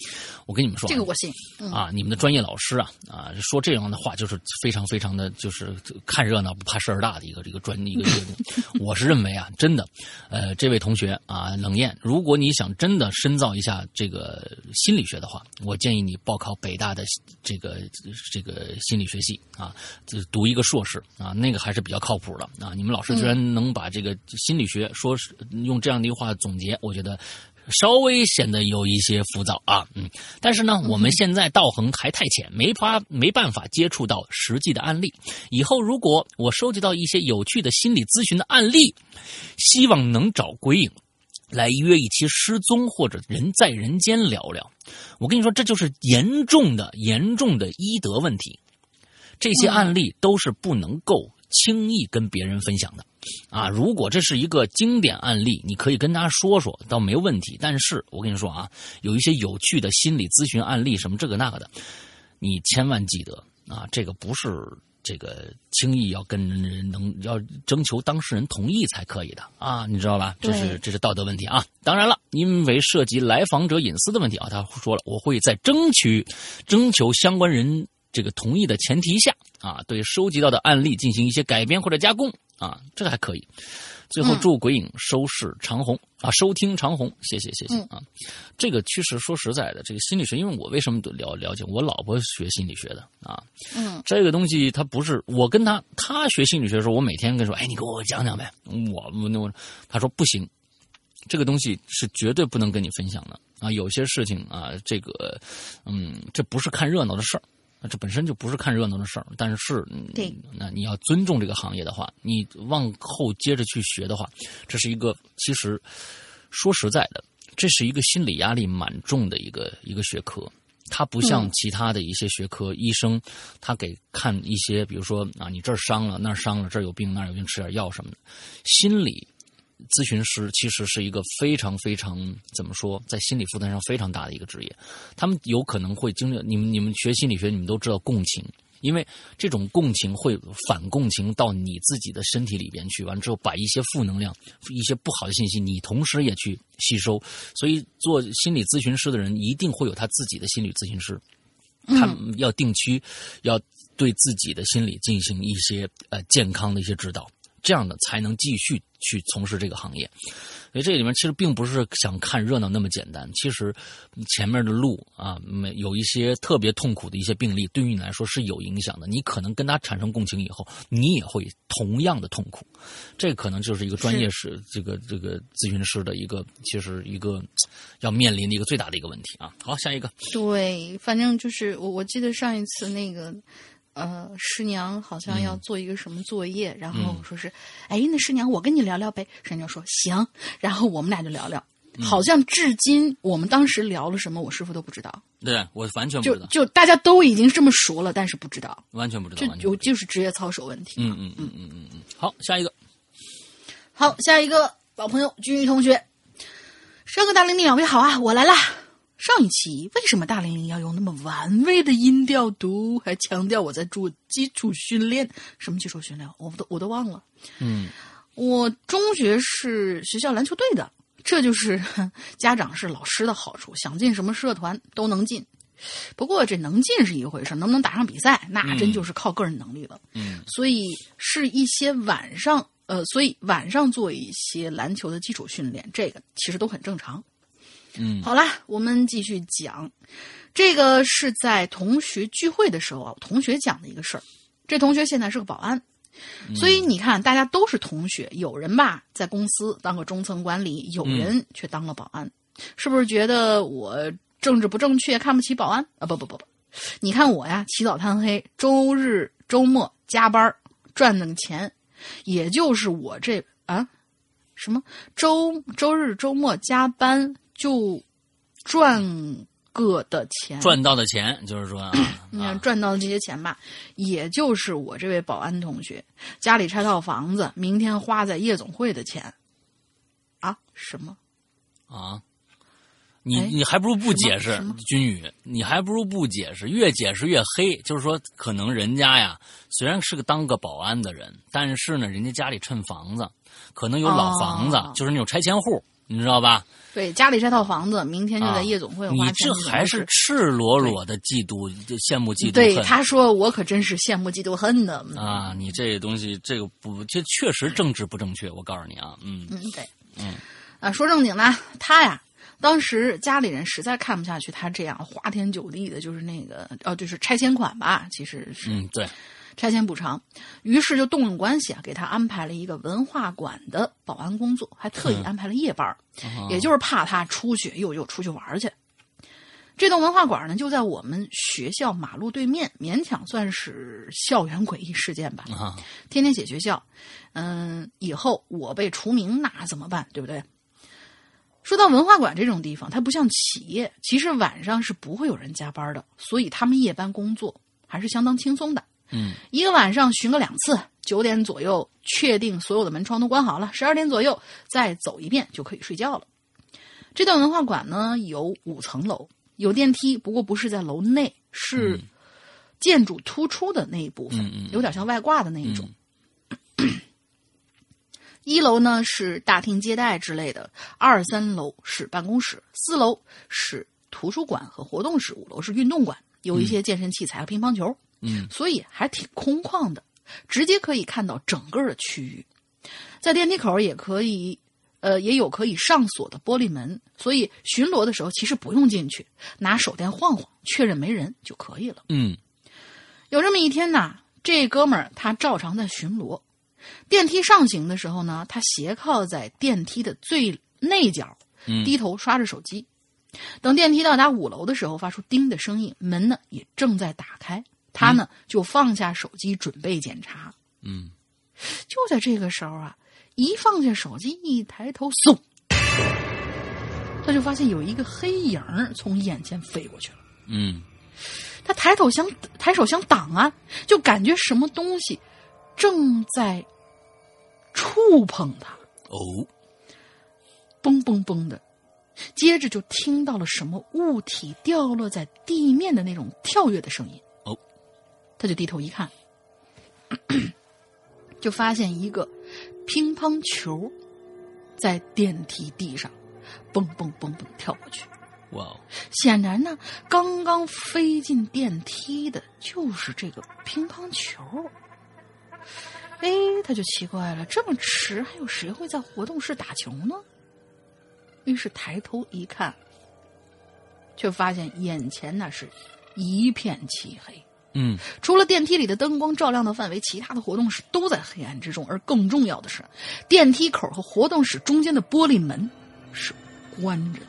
Speaker 3: 我跟你们说啊，
Speaker 4: 这个我信。嗯
Speaker 3: 啊，你们的专业老师啊啊说这样的话，就是非常非常的就是看热闹不怕事儿大的一个这个专一个一个。*laughs* 我是认为啊，真的，呃，这位同学啊，冷艳，如果你想真的深造一下这个心理学的话，我建议你报考北大的这个这个心理学系啊，就读一个硕士啊，那个还是比较靠谱的啊。你们老师居然能把这个心理学说是用这样的一句话总结，我觉得。稍微显得有一些浮躁啊，嗯，但是呢，我们现在道行还太浅，没法没办法接触到实际的案例。以后如果我收集到一些有趣的心理咨询的案例，希望能找鬼影来约一期失踪或者人在人间聊聊。我跟你说，这就是严重的严重的医德问题。这些案例都是不能够轻易跟别人分享的。啊，如果这是一个经典案例，你可以跟大家说说，倒没问题。但是我跟你说啊，有一些有趣的心理咨询案例，什么这个那个的，你千万记得啊，这个不是这个轻易要跟人能要征求当事人同意才可以的啊，你知道吧？这是这是道德问题啊。当然了，因为涉及来访者隐私的问题啊，他说了，我会在争取征求相关人这个同意的前提下啊，对收集到的案例进行一些改编或者加工啊，这个还可以。最后祝鬼影收视长虹、啊，收听长虹，谢谢谢谢啊。这个其实说实在的，这个心理学，因为我为什么都了了解，我老婆学心理学的啊，
Speaker 4: 嗯，
Speaker 3: 这个东西它不是我跟她，她学心理学的时候，我每天跟说，哎，你给我讲讲呗，我我我，他说不行，这个东西是绝对不能跟你分享的啊。有些事情啊，这个嗯，这不是看热闹的事儿。那这本身就不是看热闹的事儿，但是，嗯
Speaker 4: 对，
Speaker 3: 那你要尊重这个行业的话，你往后接着去学的话，这是一个其实说实在的，这是一个心理压力蛮重的一个一个学科。它不像其他的一些学科，医生他给看一些，比如说啊，你这儿伤了，那儿伤了，这儿有病，那儿有病，吃点药什么的。心理咨询师其实是一个非常非常怎么说，在心理负担上非常大的一个职业。他们有可能会经历你们你们学心理学，你们都知道共情，因为这种共情会反共情到你自己的身体里边去，完之后把一些负能量、一些不好的信息，你同时也去吸收。所以做心理咨询师的人一定会有他自己的心理咨询师，他们要定期要对自己的心理进行一些呃健康的一些指导。这样的才能继续去从事这个行业，所以这里面其实并不是想看热闹那么简单。其实前面的路啊，没有一些特别痛苦的一些病例，对于你来说是有影响的。你可能跟他产生共情以后，你也会同样的痛苦。这可能就是一个专业是这个这个咨询师的一个，其实一个要面临的一个最大的一个问题啊。好，下一个，
Speaker 4: 对，反正就是我我记得上一次那个。呃，师娘好像要做一个什么作业，然后说是，哎，那师娘，我跟你聊聊呗。师娘说行，然后我们俩就聊聊。好像至今我们当时聊了什么，我师傅都不知道。
Speaker 3: 对我完全不知道，
Speaker 4: 就就大家都已经这么熟了，但是不知道，
Speaker 3: 完全不知道，
Speaker 4: 就就就是职业操守问题。
Speaker 3: 嗯嗯嗯嗯嗯嗯。好，下一个，
Speaker 4: 好，下一个老朋友君玉同学，上个大玲玲两位好啊，我来啦。上一期为什么大玲玲要用那么玩味的音调读，还强调我在做基础训练？什么基础训练？我都我都忘了。
Speaker 3: 嗯
Speaker 4: 我中学是学校篮球队的，这就是家长是老师的好处，想进什么社团都能进。不过这能进是一回事，能不能打上比赛，那真就是靠个人能力了。
Speaker 3: 嗯
Speaker 4: 所以是一些晚上，呃，所以晚上做一些篮球的基础训练，这个其实都很正常。
Speaker 3: 嗯。
Speaker 4: 好啦，我们继续讲，这个是在同学聚会的时候啊，同学讲的一个事儿。这同学现在是个保安，所以你看，大家都是同学，有人吧在公司当个中层管理，有人却当了保安，是不是觉得我政治不正确，看不起保安？啊？不不不不，你看我呀，起早贪黑，周日周末加班赚那个钱，也就是我这啊，什么？周周日周末加班就赚个的钱，
Speaker 3: 赚到的钱，就是说啊，*coughs*
Speaker 4: 你看
Speaker 3: 啊
Speaker 4: 赚到的这些钱吧，也就是我这位保安同学家里拆套房子，明天花在夜总会的钱。啊？什么？
Speaker 3: 啊，你
Speaker 4: 哎
Speaker 3: 你还不如不解释，君宇，你还不如不解释，越解释越黑。就是说，可能人家呀，虽然是个当个保安的人，但是呢，人家家里趁房子，可能有老房子，
Speaker 4: 哦
Speaker 3: 就是那种拆迁户，你知道吧？
Speaker 4: 对，家里这套房子，明天就
Speaker 3: 啊
Speaker 4: 在夜总会花
Speaker 3: 你
Speaker 4: 钱。
Speaker 3: 这还是赤裸裸的嫉妒、羡慕、嫉妒、
Speaker 4: 对
Speaker 3: 恨
Speaker 4: 他说，我可真是羡慕嫉妒恨的。
Speaker 3: 啊！你这东西，这个不，这确实政治不正确。我告诉你啊，嗯
Speaker 4: 嗯，对，
Speaker 3: 嗯，
Speaker 4: 啊，说正经的，他呀，当时家里人实在看不下去他这样花天酒地的，就是那个哦，就是拆迁款吧，其实是
Speaker 3: 嗯，对，
Speaker 4: 拆迁补偿，于是就动用关系啊，给他安排了一个文化馆的保安工作，还特意安排了夜班也就是怕他出去又又出去玩去。这栋文化馆呢，就在我们学校马路对面，勉强算是校园诡异事件吧。
Speaker 3: 啊，
Speaker 4: 天天写学校，嗯，以后我被除名那怎么办？对不对？说到文化馆这种地方，它不像企业，其实晚上是不会有人加班的，所以他们夜班工作还是相当轻松的。
Speaker 3: 嗯
Speaker 4: 一个晚上巡个两次，九点左右确定所有的门窗都关好了，十二点左右再走一遍就可以睡觉了。这段文化馆呢有五层楼，有电梯，不过不是在楼内，是建筑突出的那一部分，有点像外挂的那一种。*clears throat* 一楼呢是大厅接待之类的，二三楼是办公室，四楼是图书馆和活动室，五楼是运动馆，有一些健身器材和乒乓球。
Speaker 3: 嗯
Speaker 4: 所以还挺空旷的，直接可以看到整个的区域。在电梯口也可以，呃，也有可以上锁的玻璃门，所以巡逻的时候其实不用进去，拿手电晃晃，确认没人就可以了。
Speaker 3: 嗯
Speaker 4: 有这么一天呐，这哥们儿他照常在巡逻，电梯上行的时候呢，他斜靠在电梯的最内角，
Speaker 3: 嗯，
Speaker 4: 低头刷着手机。等电梯到达五楼的时候，发出“叮”的声音，门呢也正在打开。他呢就放下手机准备检查。
Speaker 3: 嗯
Speaker 4: 就在这个时候啊，一放下手机，一抬头，嗖，他就发现有一个黑影儿从眼前飞过去了。
Speaker 3: 嗯
Speaker 4: 他抬头想抬手想挡啊，就感觉什么东西正在触碰他，
Speaker 3: 哦，
Speaker 4: 嘣嘣嘣的。接着就听到了什么物体掉落在地面的那种跳跃的声音。
Speaker 3: 哦，
Speaker 4: 他就低头一看，*coughs* 就发现一个乒乓球在电梯地上蹦蹦蹦蹦跳过去。
Speaker 3: 哇哦，
Speaker 4: 显然呢，刚刚飞进电梯的就是这个乒乓球。哎，他就奇怪了，这么迟还有谁会在活动室打球呢？于是抬头一看，却发现眼前那是一片漆黑。
Speaker 3: 嗯
Speaker 4: 除了电梯里的灯光照亮的范围，其他的活动室都在黑暗之中。而更重要的是，电梯口和活动室中间的玻璃门是关着的，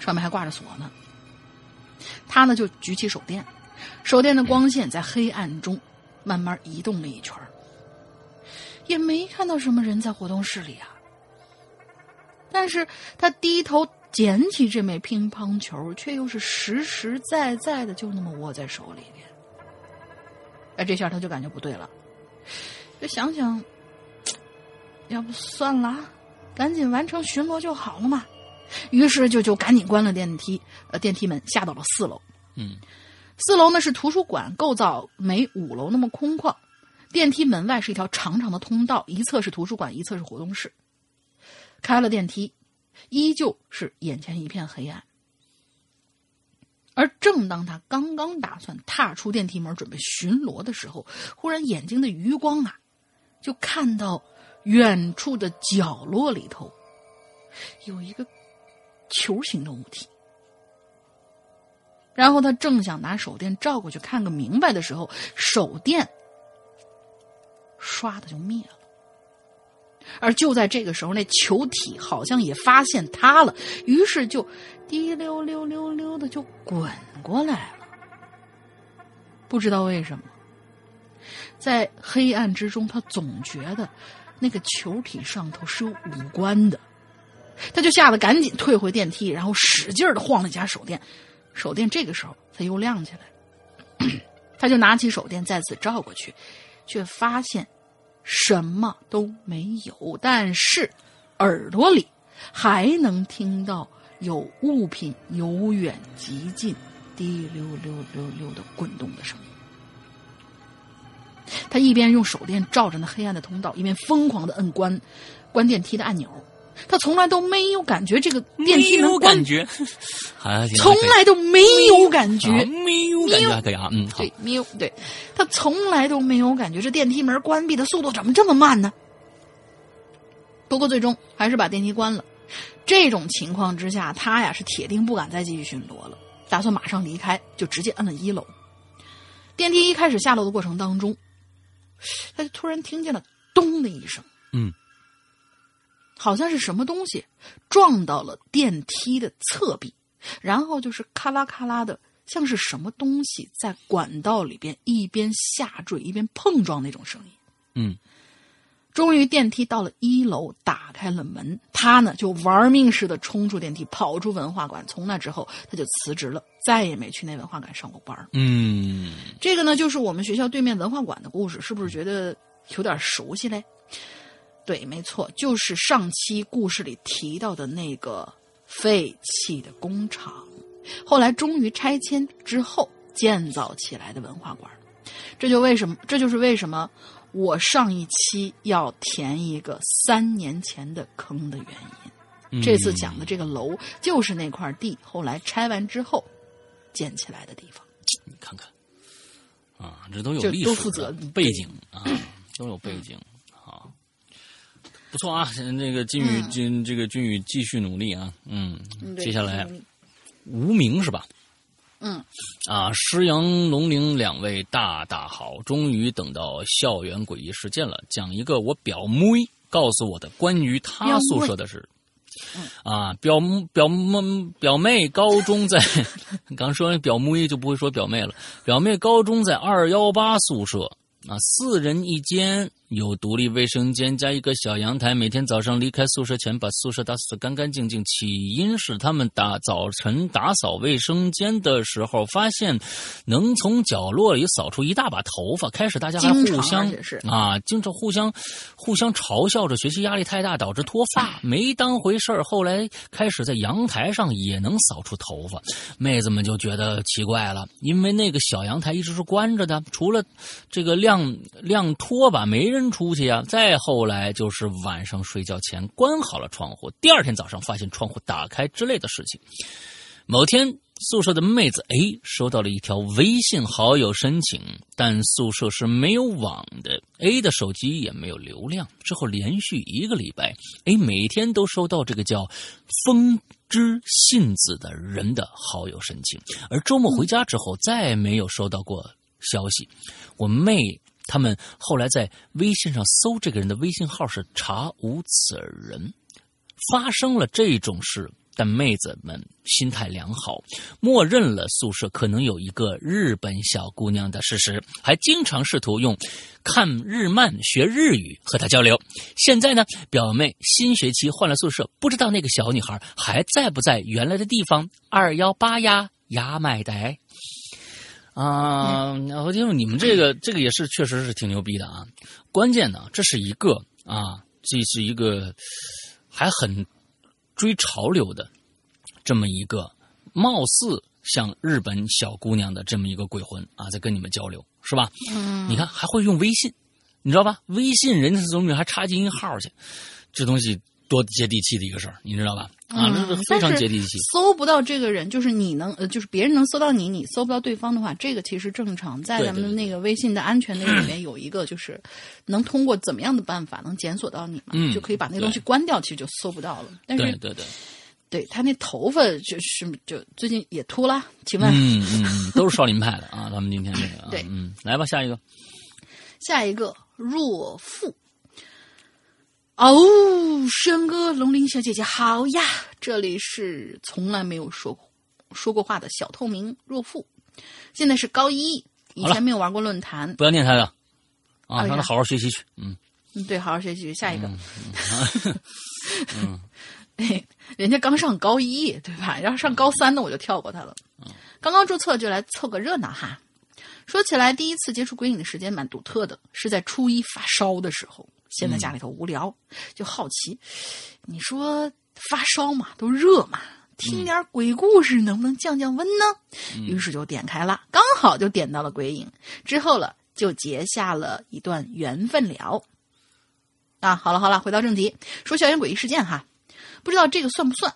Speaker 4: 上面还挂着锁呢。他呢就举起手电，手电的光线在黑暗中慢慢移动了一圈也没看到什么人在活动室里啊。但是他低头捡起这枚乒乓球，却又是实实在在的就那么握在手里边。哎，这下他就感觉不对了，就想想，要不算了啊，赶紧完成巡逻就好了嘛。于是就就赶紧关了电梯，呃，电梯门下到了四楼。
Speaker 3: 嗯
Speaker 4: 四楼呢是图书馆，构造没五楼那么空旷。电梯门外是一条长长的通道，一侧是图书馆，一侧是活动室。开了电梯，依旧是眼前一片黑暗。而正当他刚刚打算踏出电梯门准备巡逻的时候，忽然眼睛的余光啊，就看到远处的角落里头有一个球形的物体。然后他正想拿手电照过去看个明白的时候，手电唰的就灭了。而就在这个时候，那球体好像也发现他了，于是就滴溜溜溜溜的就滚过来了。不知道为什么，在黑暗之中，他总觉得那个球体上头是有五官的，他就吓得赶紧退回电梯，然后使劲的晃了一下手电，手电这个时候才又亮起来。*coughs* 他就拿起手电再次照过去，却发现什么都没有，但是耳朵里还能听到有物品由远及近。滴溜溜溜溜的滚动的声音。他一边用手电照着那黑暗的通道，一边疯狂的摁关关电梯的按钮。他从来都没有感觉这个电梯门关，
Speaker 3: 感觉，*laughs*
Speaker 4: 从来都没有感觉，
Speaker 3: 啊没有感觉。可以啊，嗯，好。
Speaker 4: 对，，没有对，他从来都没有感觉这电梯门关闭的速度怎么这么慢呢？不过最终还是把电梯关了。这种情况之下，他呀是铁定不敢再继续巡逻了，打算马上离开，就直接摁了一楼。电梯一开始下楼的过程当中，他就突然听见了“咚”的一声，
Speaker 3: 嗯，
Speaker 4: 好像是什么东西撞到了电梯的侧壁，然后就是咔啦咔啦的，像是什么东西在管道里边一边下坠一边碰撞那种声音。
Speaker 3: 嗯，
Speaker 4: 终于电梯到了一楼，打开了门，他呢就玩命似的冲出电梯，跑出文化馆。从那之后，他就辞职了，再也没去那文化馆上过班儿。
Speaker 3: 嗯，
Speaker 4: 这个呢，就是我们学校对面文化馆的故事，是不是觉得有点熟悉嘞？对，没错，就是上期故事里提到的那个废弃的工厂，后来终于拆迁之后建造起来的文化馆。这就为什么，这就是为什么我上一期要填一个三年前的坑的原因。这次讲的这个楼就是那块地后来拆完之后建起来的地方。
Speaker 3: 你看看，啊，这都有历史
Speaker 4: 都负责
Speaker 3: 背景啊，都有背景啊，不错啊，那个金宇金这个君宇继续努力啊，嗯，接下来无名是吧？
Speaker 4: 嗯，
Speaker 3: 啊，施阳、龙陵两位大大好，终于等到校园诡异事件了。讲一个我表妹告诉我的关于她宿舍的事。啊，表表妹表妹高中在，*laughs* 刚说完表妹就不会说表妹了。表妹高中在二幺八宿舍啊，四人一间，有独立卫生间加一个小阳台。每天早上离开宿舍前，把宿舍打扫得干干净净。起因是他们打早晨打扫卫生间的时候，发现能从角落里扫出一大把头发。开始大家还互相啊，经常互相互相嘲笑着学习压力太大导致脱发，没当回事儿。后来开始在阳台上也能扫出头发，妹子们就觉得奇怪了，因为那个小阳台一直是关着的，除了这个晾晾拖把，没人出去呀。再后来就是晚上睡觉前关好了窗户，第二天早上发现窗户打开之类的事情。某天，宿舍的妹子 A 收到了一条微信好友申请，但宿舍是没有网的，A 的手机也没有流量。之后连续一个礼拜，A 每天都收到这个叫“风之信子”的人的好友申请，而周末回家之后再没有收到过消息。我妹他们后来在微信上搜这个人的微信号是查无此人。发生了这种事，但妹子们心态良好，默认了宿舍可能有一个日本小姑娘的事实，还经常试图用看日漫学日语和她交流。现在呢，表妹新学期换了宿舍，不知道那个小女孩还在不在原来的地方二幺八呀牙买呆。啊，然后就是你们这个 *laughs* 这个也是确实是挺牛逼的啊。关键呢，这是一个啊，这是一个还很追潮流的这么一个貌似像日本小姑娘的这么一个鬼魂啊，在跟你们交流是吧？
Speaker 4: 嗯，
Speaker 3: 你看还会用微信，你知道吧？微信人家总比还插进一号去，这东西多接地气的一个事儿，你知道吧？啊，
Speaker 4: 嗯
Speaker 3: 这是非常接地气。
Speaker 4: 搜不到这个人，就是你能呃，就是别人能搜到你，你搜不到对方的话，这个其实正常。在咱们那个微信的安全那个里面有一个，就是能通过怎么样的办法能检索到你嘛，
Speaker 3: 嗯
Speaker 4: 就可以把那东西关掉，其实就搜不到了。但是
Speaker 3: 对对对，
Speaker 4: 对他那头发就是就最近也秃了，请问、
Speaker 3: 嗯嗯嗯，都是少林派的啊。咱们今天这个啊，*laughs*
Speaker 4: 对
Speaker 3: 嗯，来吧，下一个。
Speaker 4: 下一个若父。哦，轩哥、龙鳞小姐姐好呀！这里是从来没有说过说过话的小透明若父，现在是高一，以前没有玩过论坛。
Speaker 3: 不要念他的啊，让他好好学习去。嗯，
Speaker 4: 嗯，对，好好学习。下一个，嗯，人家刚上高一，对吧？要是上高三的，我就跳过他了。刚刚注册就来凑个热闹哈。说起来，第一次接触鬼影的时间蛮独特的，是在初一发烧的时候。闲在家里头无聊，就好奇，你说发烧嘛，都热嘛，听点鬼故事能不能降降温呢？于是就点开了，刚好就点到了鬼影，之后了就结下了一段缘分了。啊，好了好了，回到正题，说校园诡异事件哈，不知道这个算不算？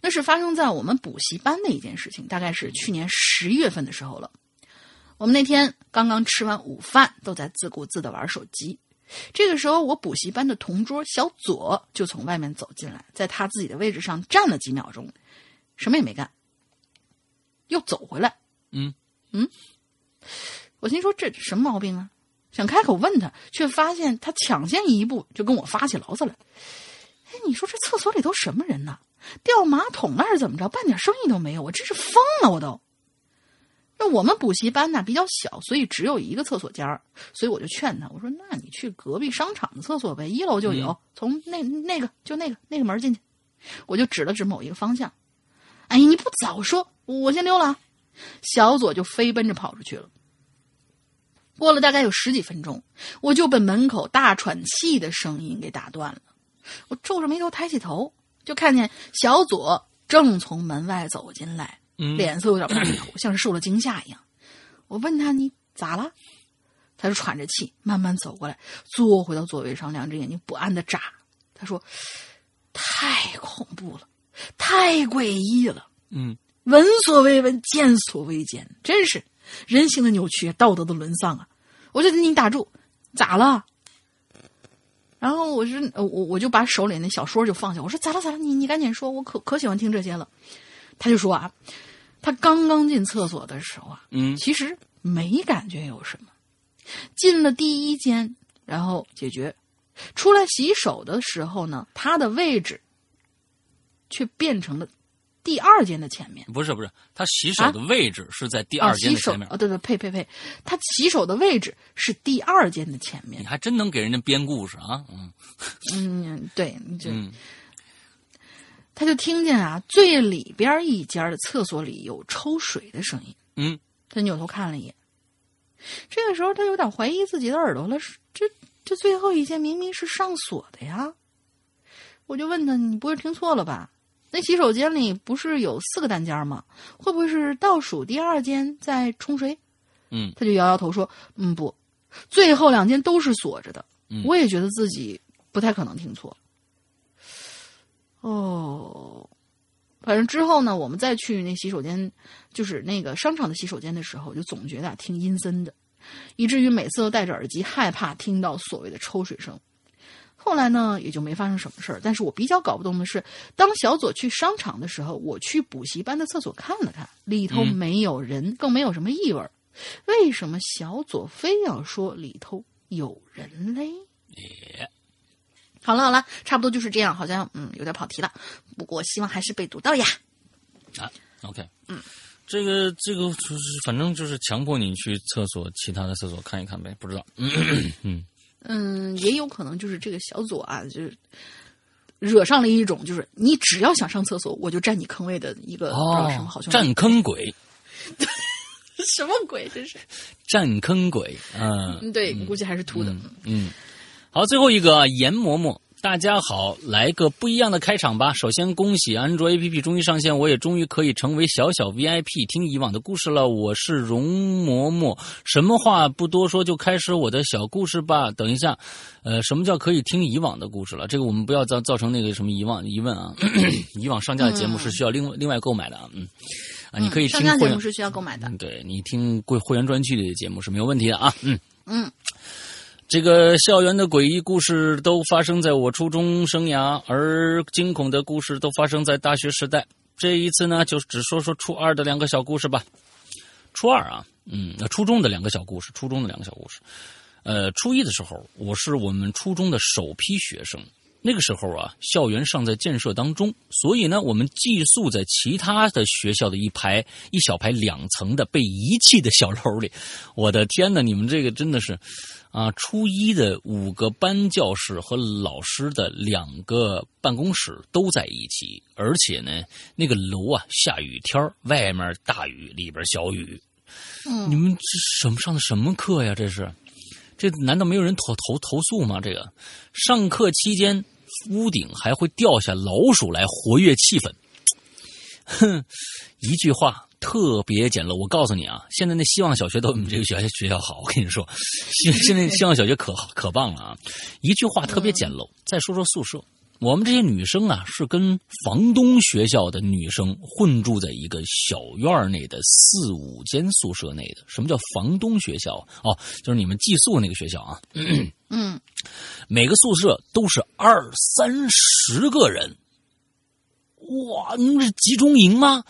Speaker 4: 那是发生在我们补习班的一件事情，大概是去年十月份的时候了。我们那天刚刚吃完午饭，都在自顾自的玩手机。这个时候，我补习班的同桌小左就从外面走进来，在他自己的位置上站了几秒钟，什么也没干，又走回来。
Speaker 3: 嗯
Speaker 4: 嗯，我心说这什么毛病啊？想开口问他，却发现他抢先一步就跟我发起牢骚来。哎，你说这厕所里都什么人呢？掉马桶那是怎么着？半点声音都没有，我真是疯了，我都。那我们补习班呢比较小，所以只有一个厕所间儿，所以我就劝他，我说：“那你去隔壁商场的厕所呗，一楼就有，从那那个就那个那个门进去。”我就指了指某一个方向。哎，你不早说，我先溜了啊！小左就飞奔着跑出去了。过了大概有十几分钟，我就被门口大喘气的声音给打断了。我皱着眉头抬起头，就看见小左正从门外走进来。
Speaker 3: 嗯
Speaker 4: 脸色有点白头，像是受了惊吓一样。我问他：“你咋了？”他就喘着气，慢慢走过来，坐回到座位上，两只眼睛不安的眨。他说：“太恐怖了，太诡异了，
Speaker 3: 嗯
Speaker 4: 闻所未闻，见所未见，真是人性的扭曲，道德的沦丧啊！”我就给你打住，咋了？然后我是呃我我就把手里那小说就放下，我说咋了咋了？你你赶紧说，我可可喜欢听这些了。他就说啊，他刚刚进厕所的时候啊，
Speaker 3: 嗯
Speaker 4: 其实没感觉有什么。进了第一间，然后解决，出来洗手的时候呢，他的位置却变成了第二间的前面。
Speaker 3: 不是不是，他洗手的位置是在第二间的前面。
Speaker 4: 啊，对对，呸呸呸，他洗手的位置是第二间的前面
Speaker 3: 你。还真能给人家编故事啊！嗯
Speaker 4: 嗯，对，你这、
Speaker 3: 嗯
Speaker 4: 他就听见啊，最里边一间的厕所里有抽水的声音。
Speaker 3: 嗯，
Speaker 4: 他扭头看了一眼，这个时候他有点怀疑自己的耳朵了，是这这最后一间明明是上锁的呀。我就问他：“你不会听错了吧？那洗手间里不是有四个单间吗？会不会是倒数第二间在冲水？”
Speaker 3: 嗯
Speaker 4: 他就摇摇头说：“嗯，不，最后两间都是锁着的。
Speaker 3: 嗯
Speaker 4: 我也觉得自己不太可能听错。”哦，反正之后呢，我们再去那洗手间，就是那个商场的洗手间的时候，就总觉得挺阴森的，以至于每次都戴着耳机，害怕听到所谓的抽水声。后来呢，也就没发生什么事儿。但是我比较搞不懂的是，当小左去商场的时候，我去补习班的厕所看了看，里头没有人，更没有什么异味儿。为什么小左非要说里头有人嘞？好了好了，差不多就是这样，好像嗯有点跑题了，不过希望还是被读到呀。
Speaker 3: 啊，OK，嗯，这个这个就是反正就是强迫你去厕所其他的厕所看一看呗，不知道。嗯嗯
Speaker 4: 嗯，也有可能就是这个小左啊，就是惹上了一种就是你只要想上厕所，我就占你坑位的一个、不知道什么好
Speaker 3: 哦，
Speaker 4: 兄弟
Speaker 3: 占坑鬼，*laughs*
Speaker 4: 什么鬼？这是
Speaker 3: 占坑鬼，嗯
Speaker 4: 嗯，对，估计还是秃的。
Speaker 3: 嗯嗯，好，最后一个啊严嬷嬷。大家好，来个不一样的开场吧。首先恭喜安卓 APP 终于上线，我也终于可以成为小小 VIP 听以往的故事了。我是容嬷嬷，什么话不多说，就开始我的小故事吧。等一下，呃，什么叫可以听以往的故事了？这个我们不要造造成那个什么遗忘疑问啊。*coughs* 以往上架的节目是需要另外另外购买的啊。嗯，啊，你可以
Speaker 4: 上架节目是需要购买的。
Speaker 3: 嗯对你听会会员专区里的节目是没有问题的啊。嗯。
Speaker 4: 嗯，
Speaker 3: 这个校园的诡异故事都发生在我初中生涯，而惊恐的故事都发生在大学时代。这一次呢，就只说说初二的两个小故事吧。初二啊，嗯，那初中的两个小故事，初中的两个小故事。呃，初一的时候，我是我们初中的首批学生，那个时候啊，校园尚在建设当中，所以呢，我们寄宿在其他的学校的一排一小排两层的被遗弃的小楼里。我的天哪，你们这个真的是啊！初一的五个班教室和老师的两个办公室都在一起，而且呢，那个楼啊，下雨天儿外面大雨，里边小雨。
Speaker 4: 嗯
Speaker 3: 你们这什么上的什么课呀？这是，这难道没有人投投投诉吗？这个上课期间屋顶还会掉下老鼠来活跃气氛。哼，一句话特别简陋。我告诉你啊，现在那希望小学都比这个学学校好。我跟你说，现现在希望小学可可棒了啊！一句话特别简陋。再说说宿舍。我们这些女生啊，是跟房东学校的女生混住在一个小院内的四五间宿舍内的。什么叫房东学校？哦，就是你们寄宿那个学校啊。*clears throat*
Speaker 4: 嗯，
Speaker 3: 每个宿舍都是二三十个人，哇，你们是集中营吗？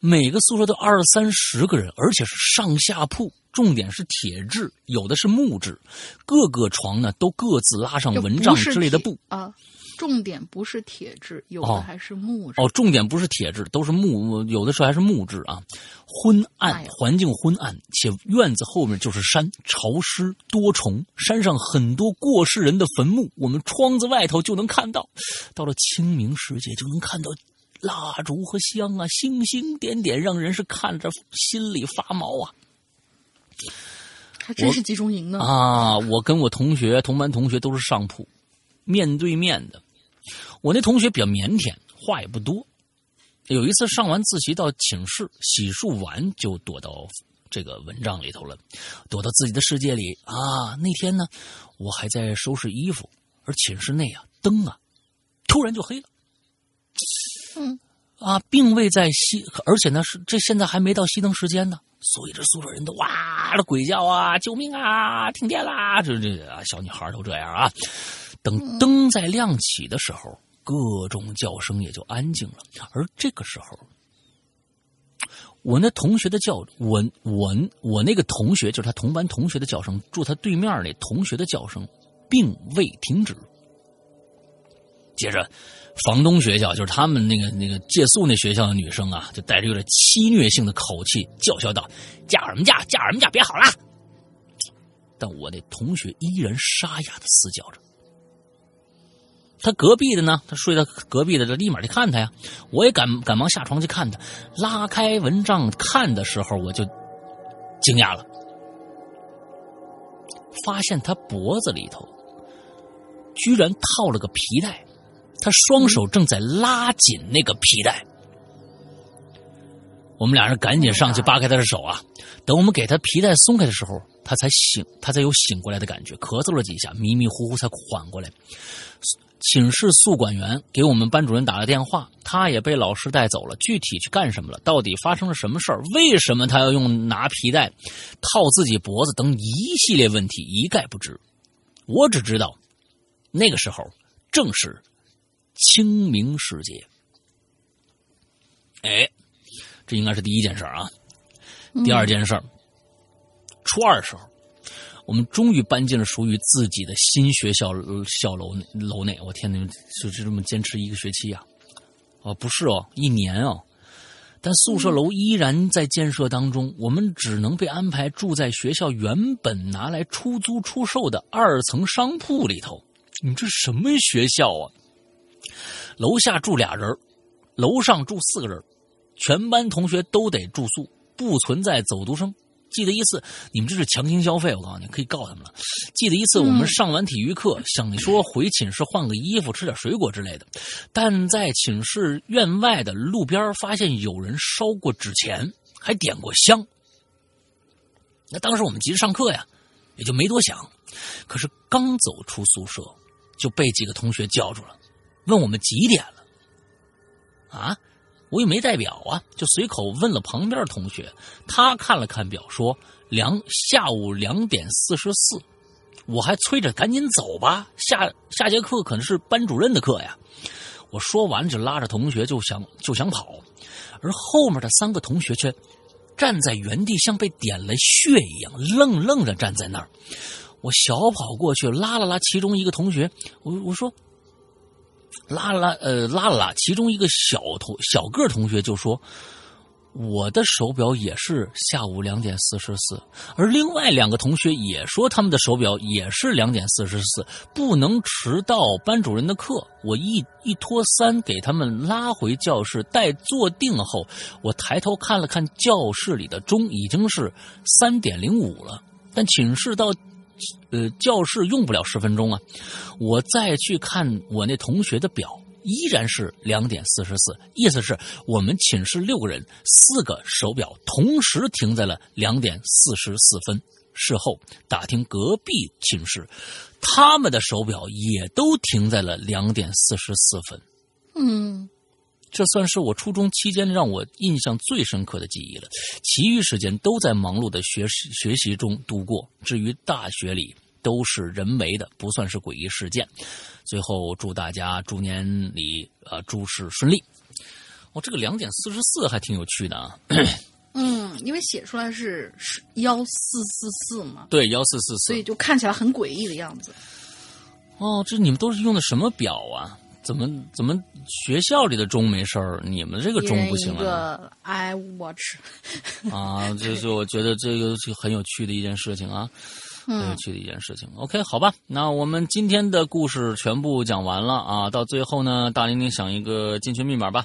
Speaker 3: 每个宿舍都二三十个人，而且是上下铺，重点是铁质，有的是木质，各个床呢都各自拉上蚊帐之类的布。
Speaker 4: 啊。重点不是铁质，有
Speaker 3: 哦
Speaker 4: 的还是木质。
Speaker 3: 哦，重点不是铁质，都是木，有的时候还是木质啊。昏暗
Speaker 4: 哎，
Speaker 3: 环境昏暗，且院子后面就是山，潮湿多虫，山上很多过世人的坟墓，我们窗子外头就能看到。到了清明时节，就能看到蜡烛和香啊，星星点点，让人是看着心里发毛啊。
Speaker 4: 还真是集中营呢。
Speaker 3: 啊，我跟我同学同班同学都是上铺，面对面的。我那同学比较腼腆，话也不多。有一次上完自习到寝室洗漱完，就躲到这个蚊帐里头了，躲到自己的世界里啊。那天呢，我还在收拾衣服，而寝室内啊灯啊突然就黑了。
Speaker 4: 嗯
Speaker 3: 啊，并未在熄，而且呢是这现在还没到熄灯时间呢，所以这宿舍人都哇的鬼叫啊，救命啊，停电啦！这这啊小女孩都这样啊。等灯再亮起的时候，各种叫声也就安静了。而这个时候，我那同学的叫，我我我那个同学就是他同班同学的叫声，住他对面那同学的叫声，并未停止。接着，房东学校就是他们那个那个借宿那学校的女生啊，就带着有点欺虐性的口气叫嚣道：“叫什么叫？叫什么叫？别好啦！”但我那同学依然沙哑的嘶叫着。他隔壁的呢，他睡在隔壁的，就立马去看他呀。我也赶赶忙下床去看他，拉开蚊帐看的时候，我就惊讶了，发现他脖子里头居然套了个皮带。他双手正在拉紧那个皮带，我们俩人赶紧上去扒开他的手啊！等我们给他皮带松开的时候，他才醒，他才有醒过来的感觉，咳嗽了几下，迷迷糊糊才缓过来。寝室宿管员给我们班主任打了电话，他也被老师带走了。具体去干什么了？到底发生了什么事儿？为什么他要用拿皮带套自己脖子？等一系列问题一概不知。我只知道，那个时候正是。清明时节，哎，这应该是第一件事啊。第二件事儿，初二时候，我们终于搬进了属于自己的新学校校楼楼内。我天哪，就是这么坚持一个学期啊！哦，不是哦，一年哦。但宿舍楼依然在建设当中，我们只能被安排住在学校原本拿来出租出售的二层商铺里头。你这什么学校啊？楼下住俩人，楼上住四个人，全班同学都得住宿，不存在走读生。记得一次，你们这是强行消费，我告诉你，可以告他们了。记得一次，我们上完体育课，想说回寝室换个衣服，吃点水果之类的，但在寝室院外的路边发现有人烧过纸钱，还点过香。那当时我们急着上课呀，也就没多想。可是刚走出宿舍，就被几个同学叫住了。问我们几点了？啊，我也没带表啊，就随口问了旁边的同学。他看了看表，说两下午两点四十四。我还催着赶紧走吧，下下节课可能是班主任的课呀。我说完就拉着同学就想就想跑，而后面的三个同学却站在原地，像被点了穴一样，愣愣的站在那儿。我小跑过去拉了拉其中一个同学，我我说。拉拉呃拉拉，其中一个小同小个同学就说。我的手表也是下午两点四十四，而另外两个同学也说他们的手表也是两点四十四，不能迟到班主任的课。我一一拖三给他们拉回教室，待坐定后，我抬头看了看教室里的钟，已经是三点零五了。但寝室到呃教室用不了十分钟啊，我再去看我那同学的表。依然是两点四十四，意思是我们寝室六个人，四个手表同时停在了两点四十四分。事后打听隔壁寝室，他们的手表也都停在了两点四十四分。
Speaker 4: 嗯，
Speaker 3: 这算是我初中期间让我印象最深刻的记忆了。其余时间都在忙碌的学习学习中度过。至于大学里，都是人为的，不算是诡异事件。最后祝大家猪年里呃诸事顺利。哦，这个两点四十四还挺有趣的啊。
Speaker 4: 嗯，因为写出来是是幺四四四嘛，
Speaker 3: 对，幺四四四，
Speaker 4: 所以就看起来很诡异的样子。
Speaker 3: 哦，这你们都是用的什么表啊？怎么怎么学校里的钟没事儿，你们这个钟不行
Speaker 4: 一个 iWatch
Speaker 3: 啊？*laughs* 这是我觉得这个是很有趣的一件事情啊。很有趣的一件事情。OK，好吧，那我们今天的故事全部讲完了啊。到最后呢，大玲玲想一个进群密码吧。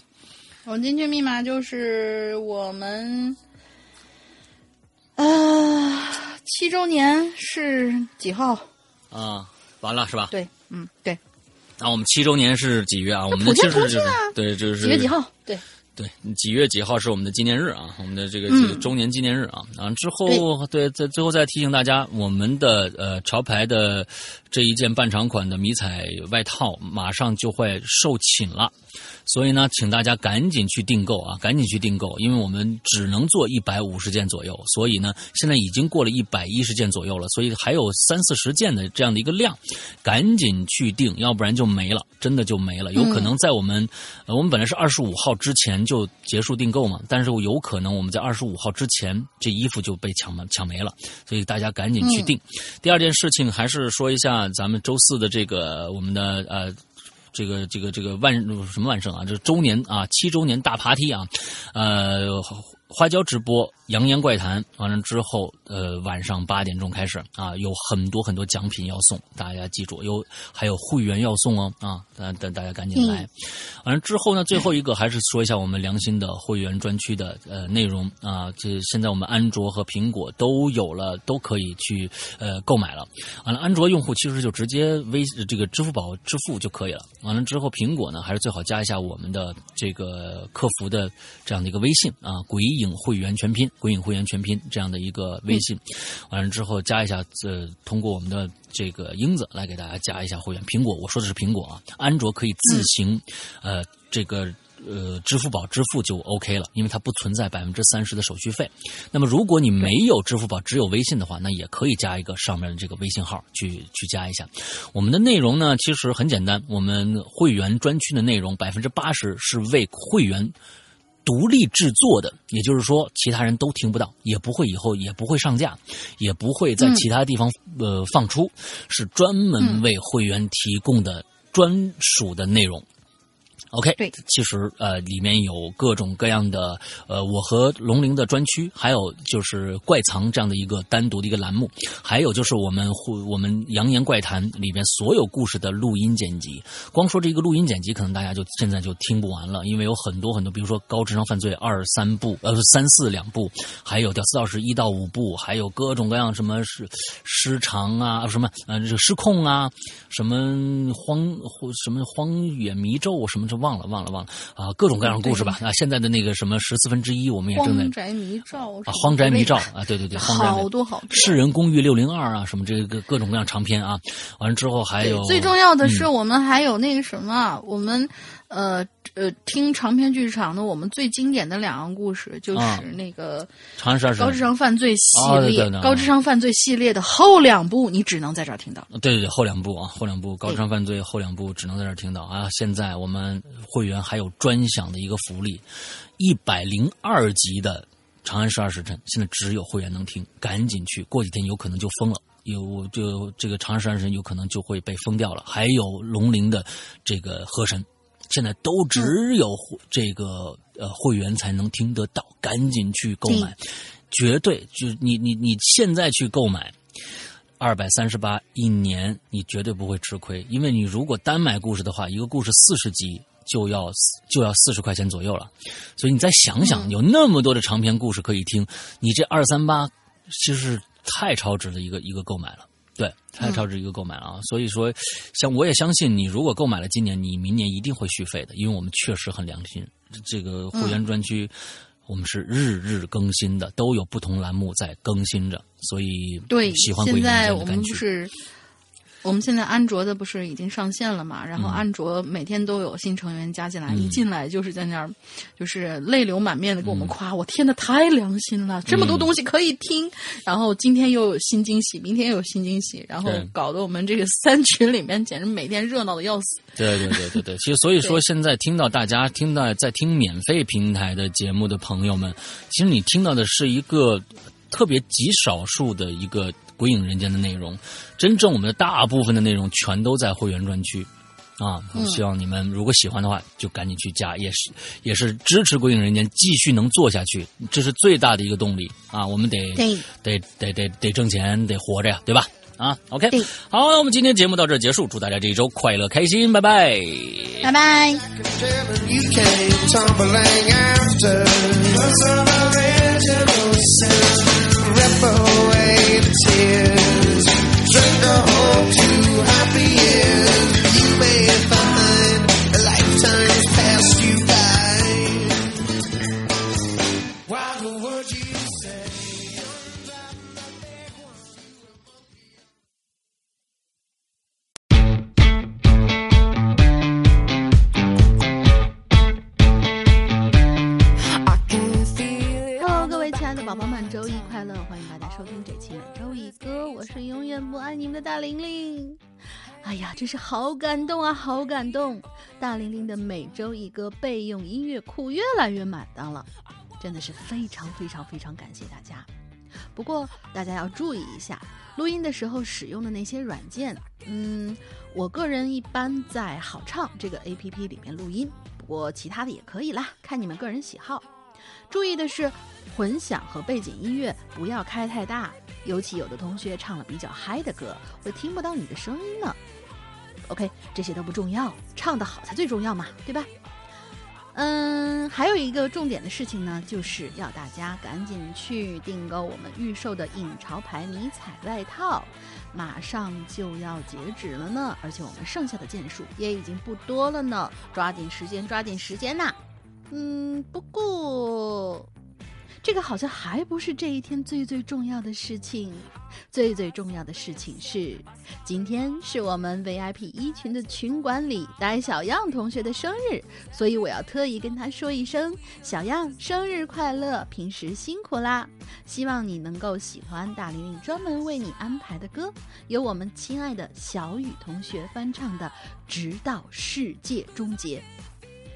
Speaker 4: 我进群密码就是我们呃七周年是几号？
Speaker 3: 啊，完了是吧？
Speaker 4: 对，嗯，对。
Speaker 3: 那我们七周年是几月啊？我们的
Speaker 4: 普天
Speaker 3: 庆是
Speaker 4: 啊
Speaker 3: 对，就是
Speaker 4: 几月几号？对，
Speaker 3: 对，几月几号是我们的纪念日啊？我们的这个
Speaker 4: 嗯
Speaker 3: 这个周年纪念日啊！啊，之后对，在最后再提醒大家，我们的呃潮牌的这一件半长款的迷彩外套马上就会售罄了，所以呢，请大家赶紧去订购啊，赶紧去订购，因为我们只能做一百五十件左右，所以呢，现在已经过了一百一十件左右了，所以还有三四十件的这样的一个量，赶紧去订，要不然就没了，真的就没了，有可能在我们、呃我们本来是二十五号之前就结束订购嘛，但是有可能我们在二十五号之前这衣服就被抢了抢没了，所以大家赶紧去订。第二件事情还是说一下咱们周四的这个我们的呃。这个这个这个万什么万圣啊，这周年啊，七周年大爬梯啊，呃，花椒直播《扬言怪谈》完了之后，呃，晚上八点钟开始啊，有很多很多奖品要送，大家记住，有还有会员要送哦啊，大大大家赶紧来。完了之后呢，最后一个还是说一下我们良心的会员专区的呃内容啊，这现在我们安卓和苹果都有了，都可以去呃购买了。完了，安卓用户其实就直接微这个支付宝支付就可以了。完了之后，苹果呢还是最好加一下我们的这个客服的这样的一个微信啊，鬼影会员全拼，鬼影会员全拼这样的一个微信。完了之后加一下，呃，通过我们的这个英子来给大家加一下会员。苹果我说的是苹果啊，安卓可以自行，呃，这个。呃，支付宝支付就 OK 了，因为它不存在百分之三十的手续费。那么，如果你没有支付宝，只有微信的话，那也可以加一个上面的这个微信号去去加一下。我们的内容呢，其实很简单，我们会员专区的内容百分之八十是为会员独立制作的，也就是说，其他人都听不到，也不会以后也不会上架，也不会在其他地方、呃放出，是专门为会员提供的专属的内容。OK，
Speaker 4: 对
Speaker 3: 其实呃里面有各种各样的呃我和龙鳞的专区，还有就是怪藏这样的一个单独的一个栏目，还有就是我们会我们扬言怪谈里边所有故事的录音剪辑。光说这个录音剪辑，可能大家就现在就听不完了，因为有很多很多，比如说高智商犯罪二三部，呃三四两部，还有屌丝道士一到五部，还有各种各样什么失失常啊，什么呃这个失控啊，什么荒什么荒野迷咒什么这忘了忘了忘了。啊，各种各样的故事吧。啊，现在的那个什么十四分之一，我们也正在
Speaker 4: 荒宅迷照
Speaker 3: 啊，荒宅迷照啊，对对对，荒宅
Speaker 4: 好多好多。
Speaker 3: 世人公寓六零二啊，什么这个各种各样长篇啊，完了之后还有
Speaker 4: 最重要的是，
Speaker 3: 嗯。
Speaker 4: 我们还有那个什么啊，我们呃呃听长篇剧场的，我们最经典的两个故事，就
Speaker 3: 啊
Speaker 4: 是那个
Speaker 3: 长安十二
Speaker 4: 高智商犯罪系列高智商犯罪系列的后两部，你只能在这儿听到。
Speaker 3: 对对对，后两部啊，后两部高智商犯罪后两部只能在这儿听到啊。现在我们会员还有专享的一个福利，一百零二集的《长安十二时辰》，现在只有会员能听，赶紧去，过几天有可能就封了。有就这个长安十二时辰有可能就会被封掉了。还有龙鳞的这个河神，现在都只有这个呃会员才能听得到，赶紧去购买，绝对就你你你现在去购买。二百三十八一年，你绝对不会吃亏，因为你如果单买故事的话，一个故事四十集就要就要四十块钱左右了，所以你再想想，有那么多的长篇故事可以听，你这二三八其实是太超值的一个一个购买了，对，太超值一个购买了啊！所以说，像我也相信你，如果购买了今年，你明年一定会续费的，因为我们确实很良心，这个会员专区。我们是日日更新的，都有不同栏目在更新着，所以
Speaker 4: 对
Speaker 3: 喜欢
Speaker 4: 现在我们不是，我们现在安卓的不是已经上线了嘛？然后安卓每天都有新成员加进来，一进来就是在那儿，就是泪流满面的跟我们夸：“我天呐，太良心了，这么多东西可以听。”然后今天又有新惊喜，明天又有新惊喜，然后搞得我们这个三群里面简直每天热闹的要死。
Speaker 3: 对对对对对，其实所以说现在听到大家听到在听免费平台的节目的朋友们，其实你听到的是一个特别极少数的一个《鬼影人间》的内容，真正我们的大部分的内容全都在会员专区啊！希望你们如果喜欢的话，就赶紧去加，也是也是支持《鬼影人间》继续能做下去，这是最大的一个动力啊！我们得得得得得挣钱，得活着呀，对吧？啊，OK，好，那我们今天节目到这结束，祝大家这一周快乐开心，拜拜，
Speaker 4: 拜拜。Drink the whole two happy years. You may 快乐！欢迎大家收听这期每周一歌，我是永远不爱你们的大玲玲。哎呀，真是好感动啊，好感动！大玲玲的每周一歌备用音乐库越来越满当了，真的是非常非常非常感谢大家。不过大家要注意一下，录音的时候使用的那些软件，嗯，我个人一般在好唱这个 A P P 里面录音，不过其他的也可以啦，看你们个人喜好。注意的是，混响和背景音乐不要开太大，尤其有的同学唱了比较嗨的歌，会听不到你的声音呢。OK，这些都不重要，唱得好才最重要嘛，对吧？嗯，还有一个重点的事情呢，就是要大家赶紧去订购我们预售的影潮牌迷彩外套，马上就要截止了呢，而且我们剩下的件数也已经不多了呢，抓紧时间，抓紧时间呐！嗯，不过，这个好像还不是这一天最最重要的事情。最最重要的事情是，今天是我们 VIP 一群的群管理戴小样同学的生日，所以我要特意跟他说一声：“小样，生日快乐！平时辛苦啦！希望你能够喜欢大玲玲专门为你安排的歌，由我们亲爱的小雨同学翻唱的《直到世界终结》。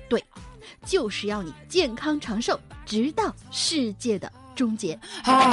Speaker 4: 对。”就是要你健康长寿，直到世界的终结。
Speaker 2: 大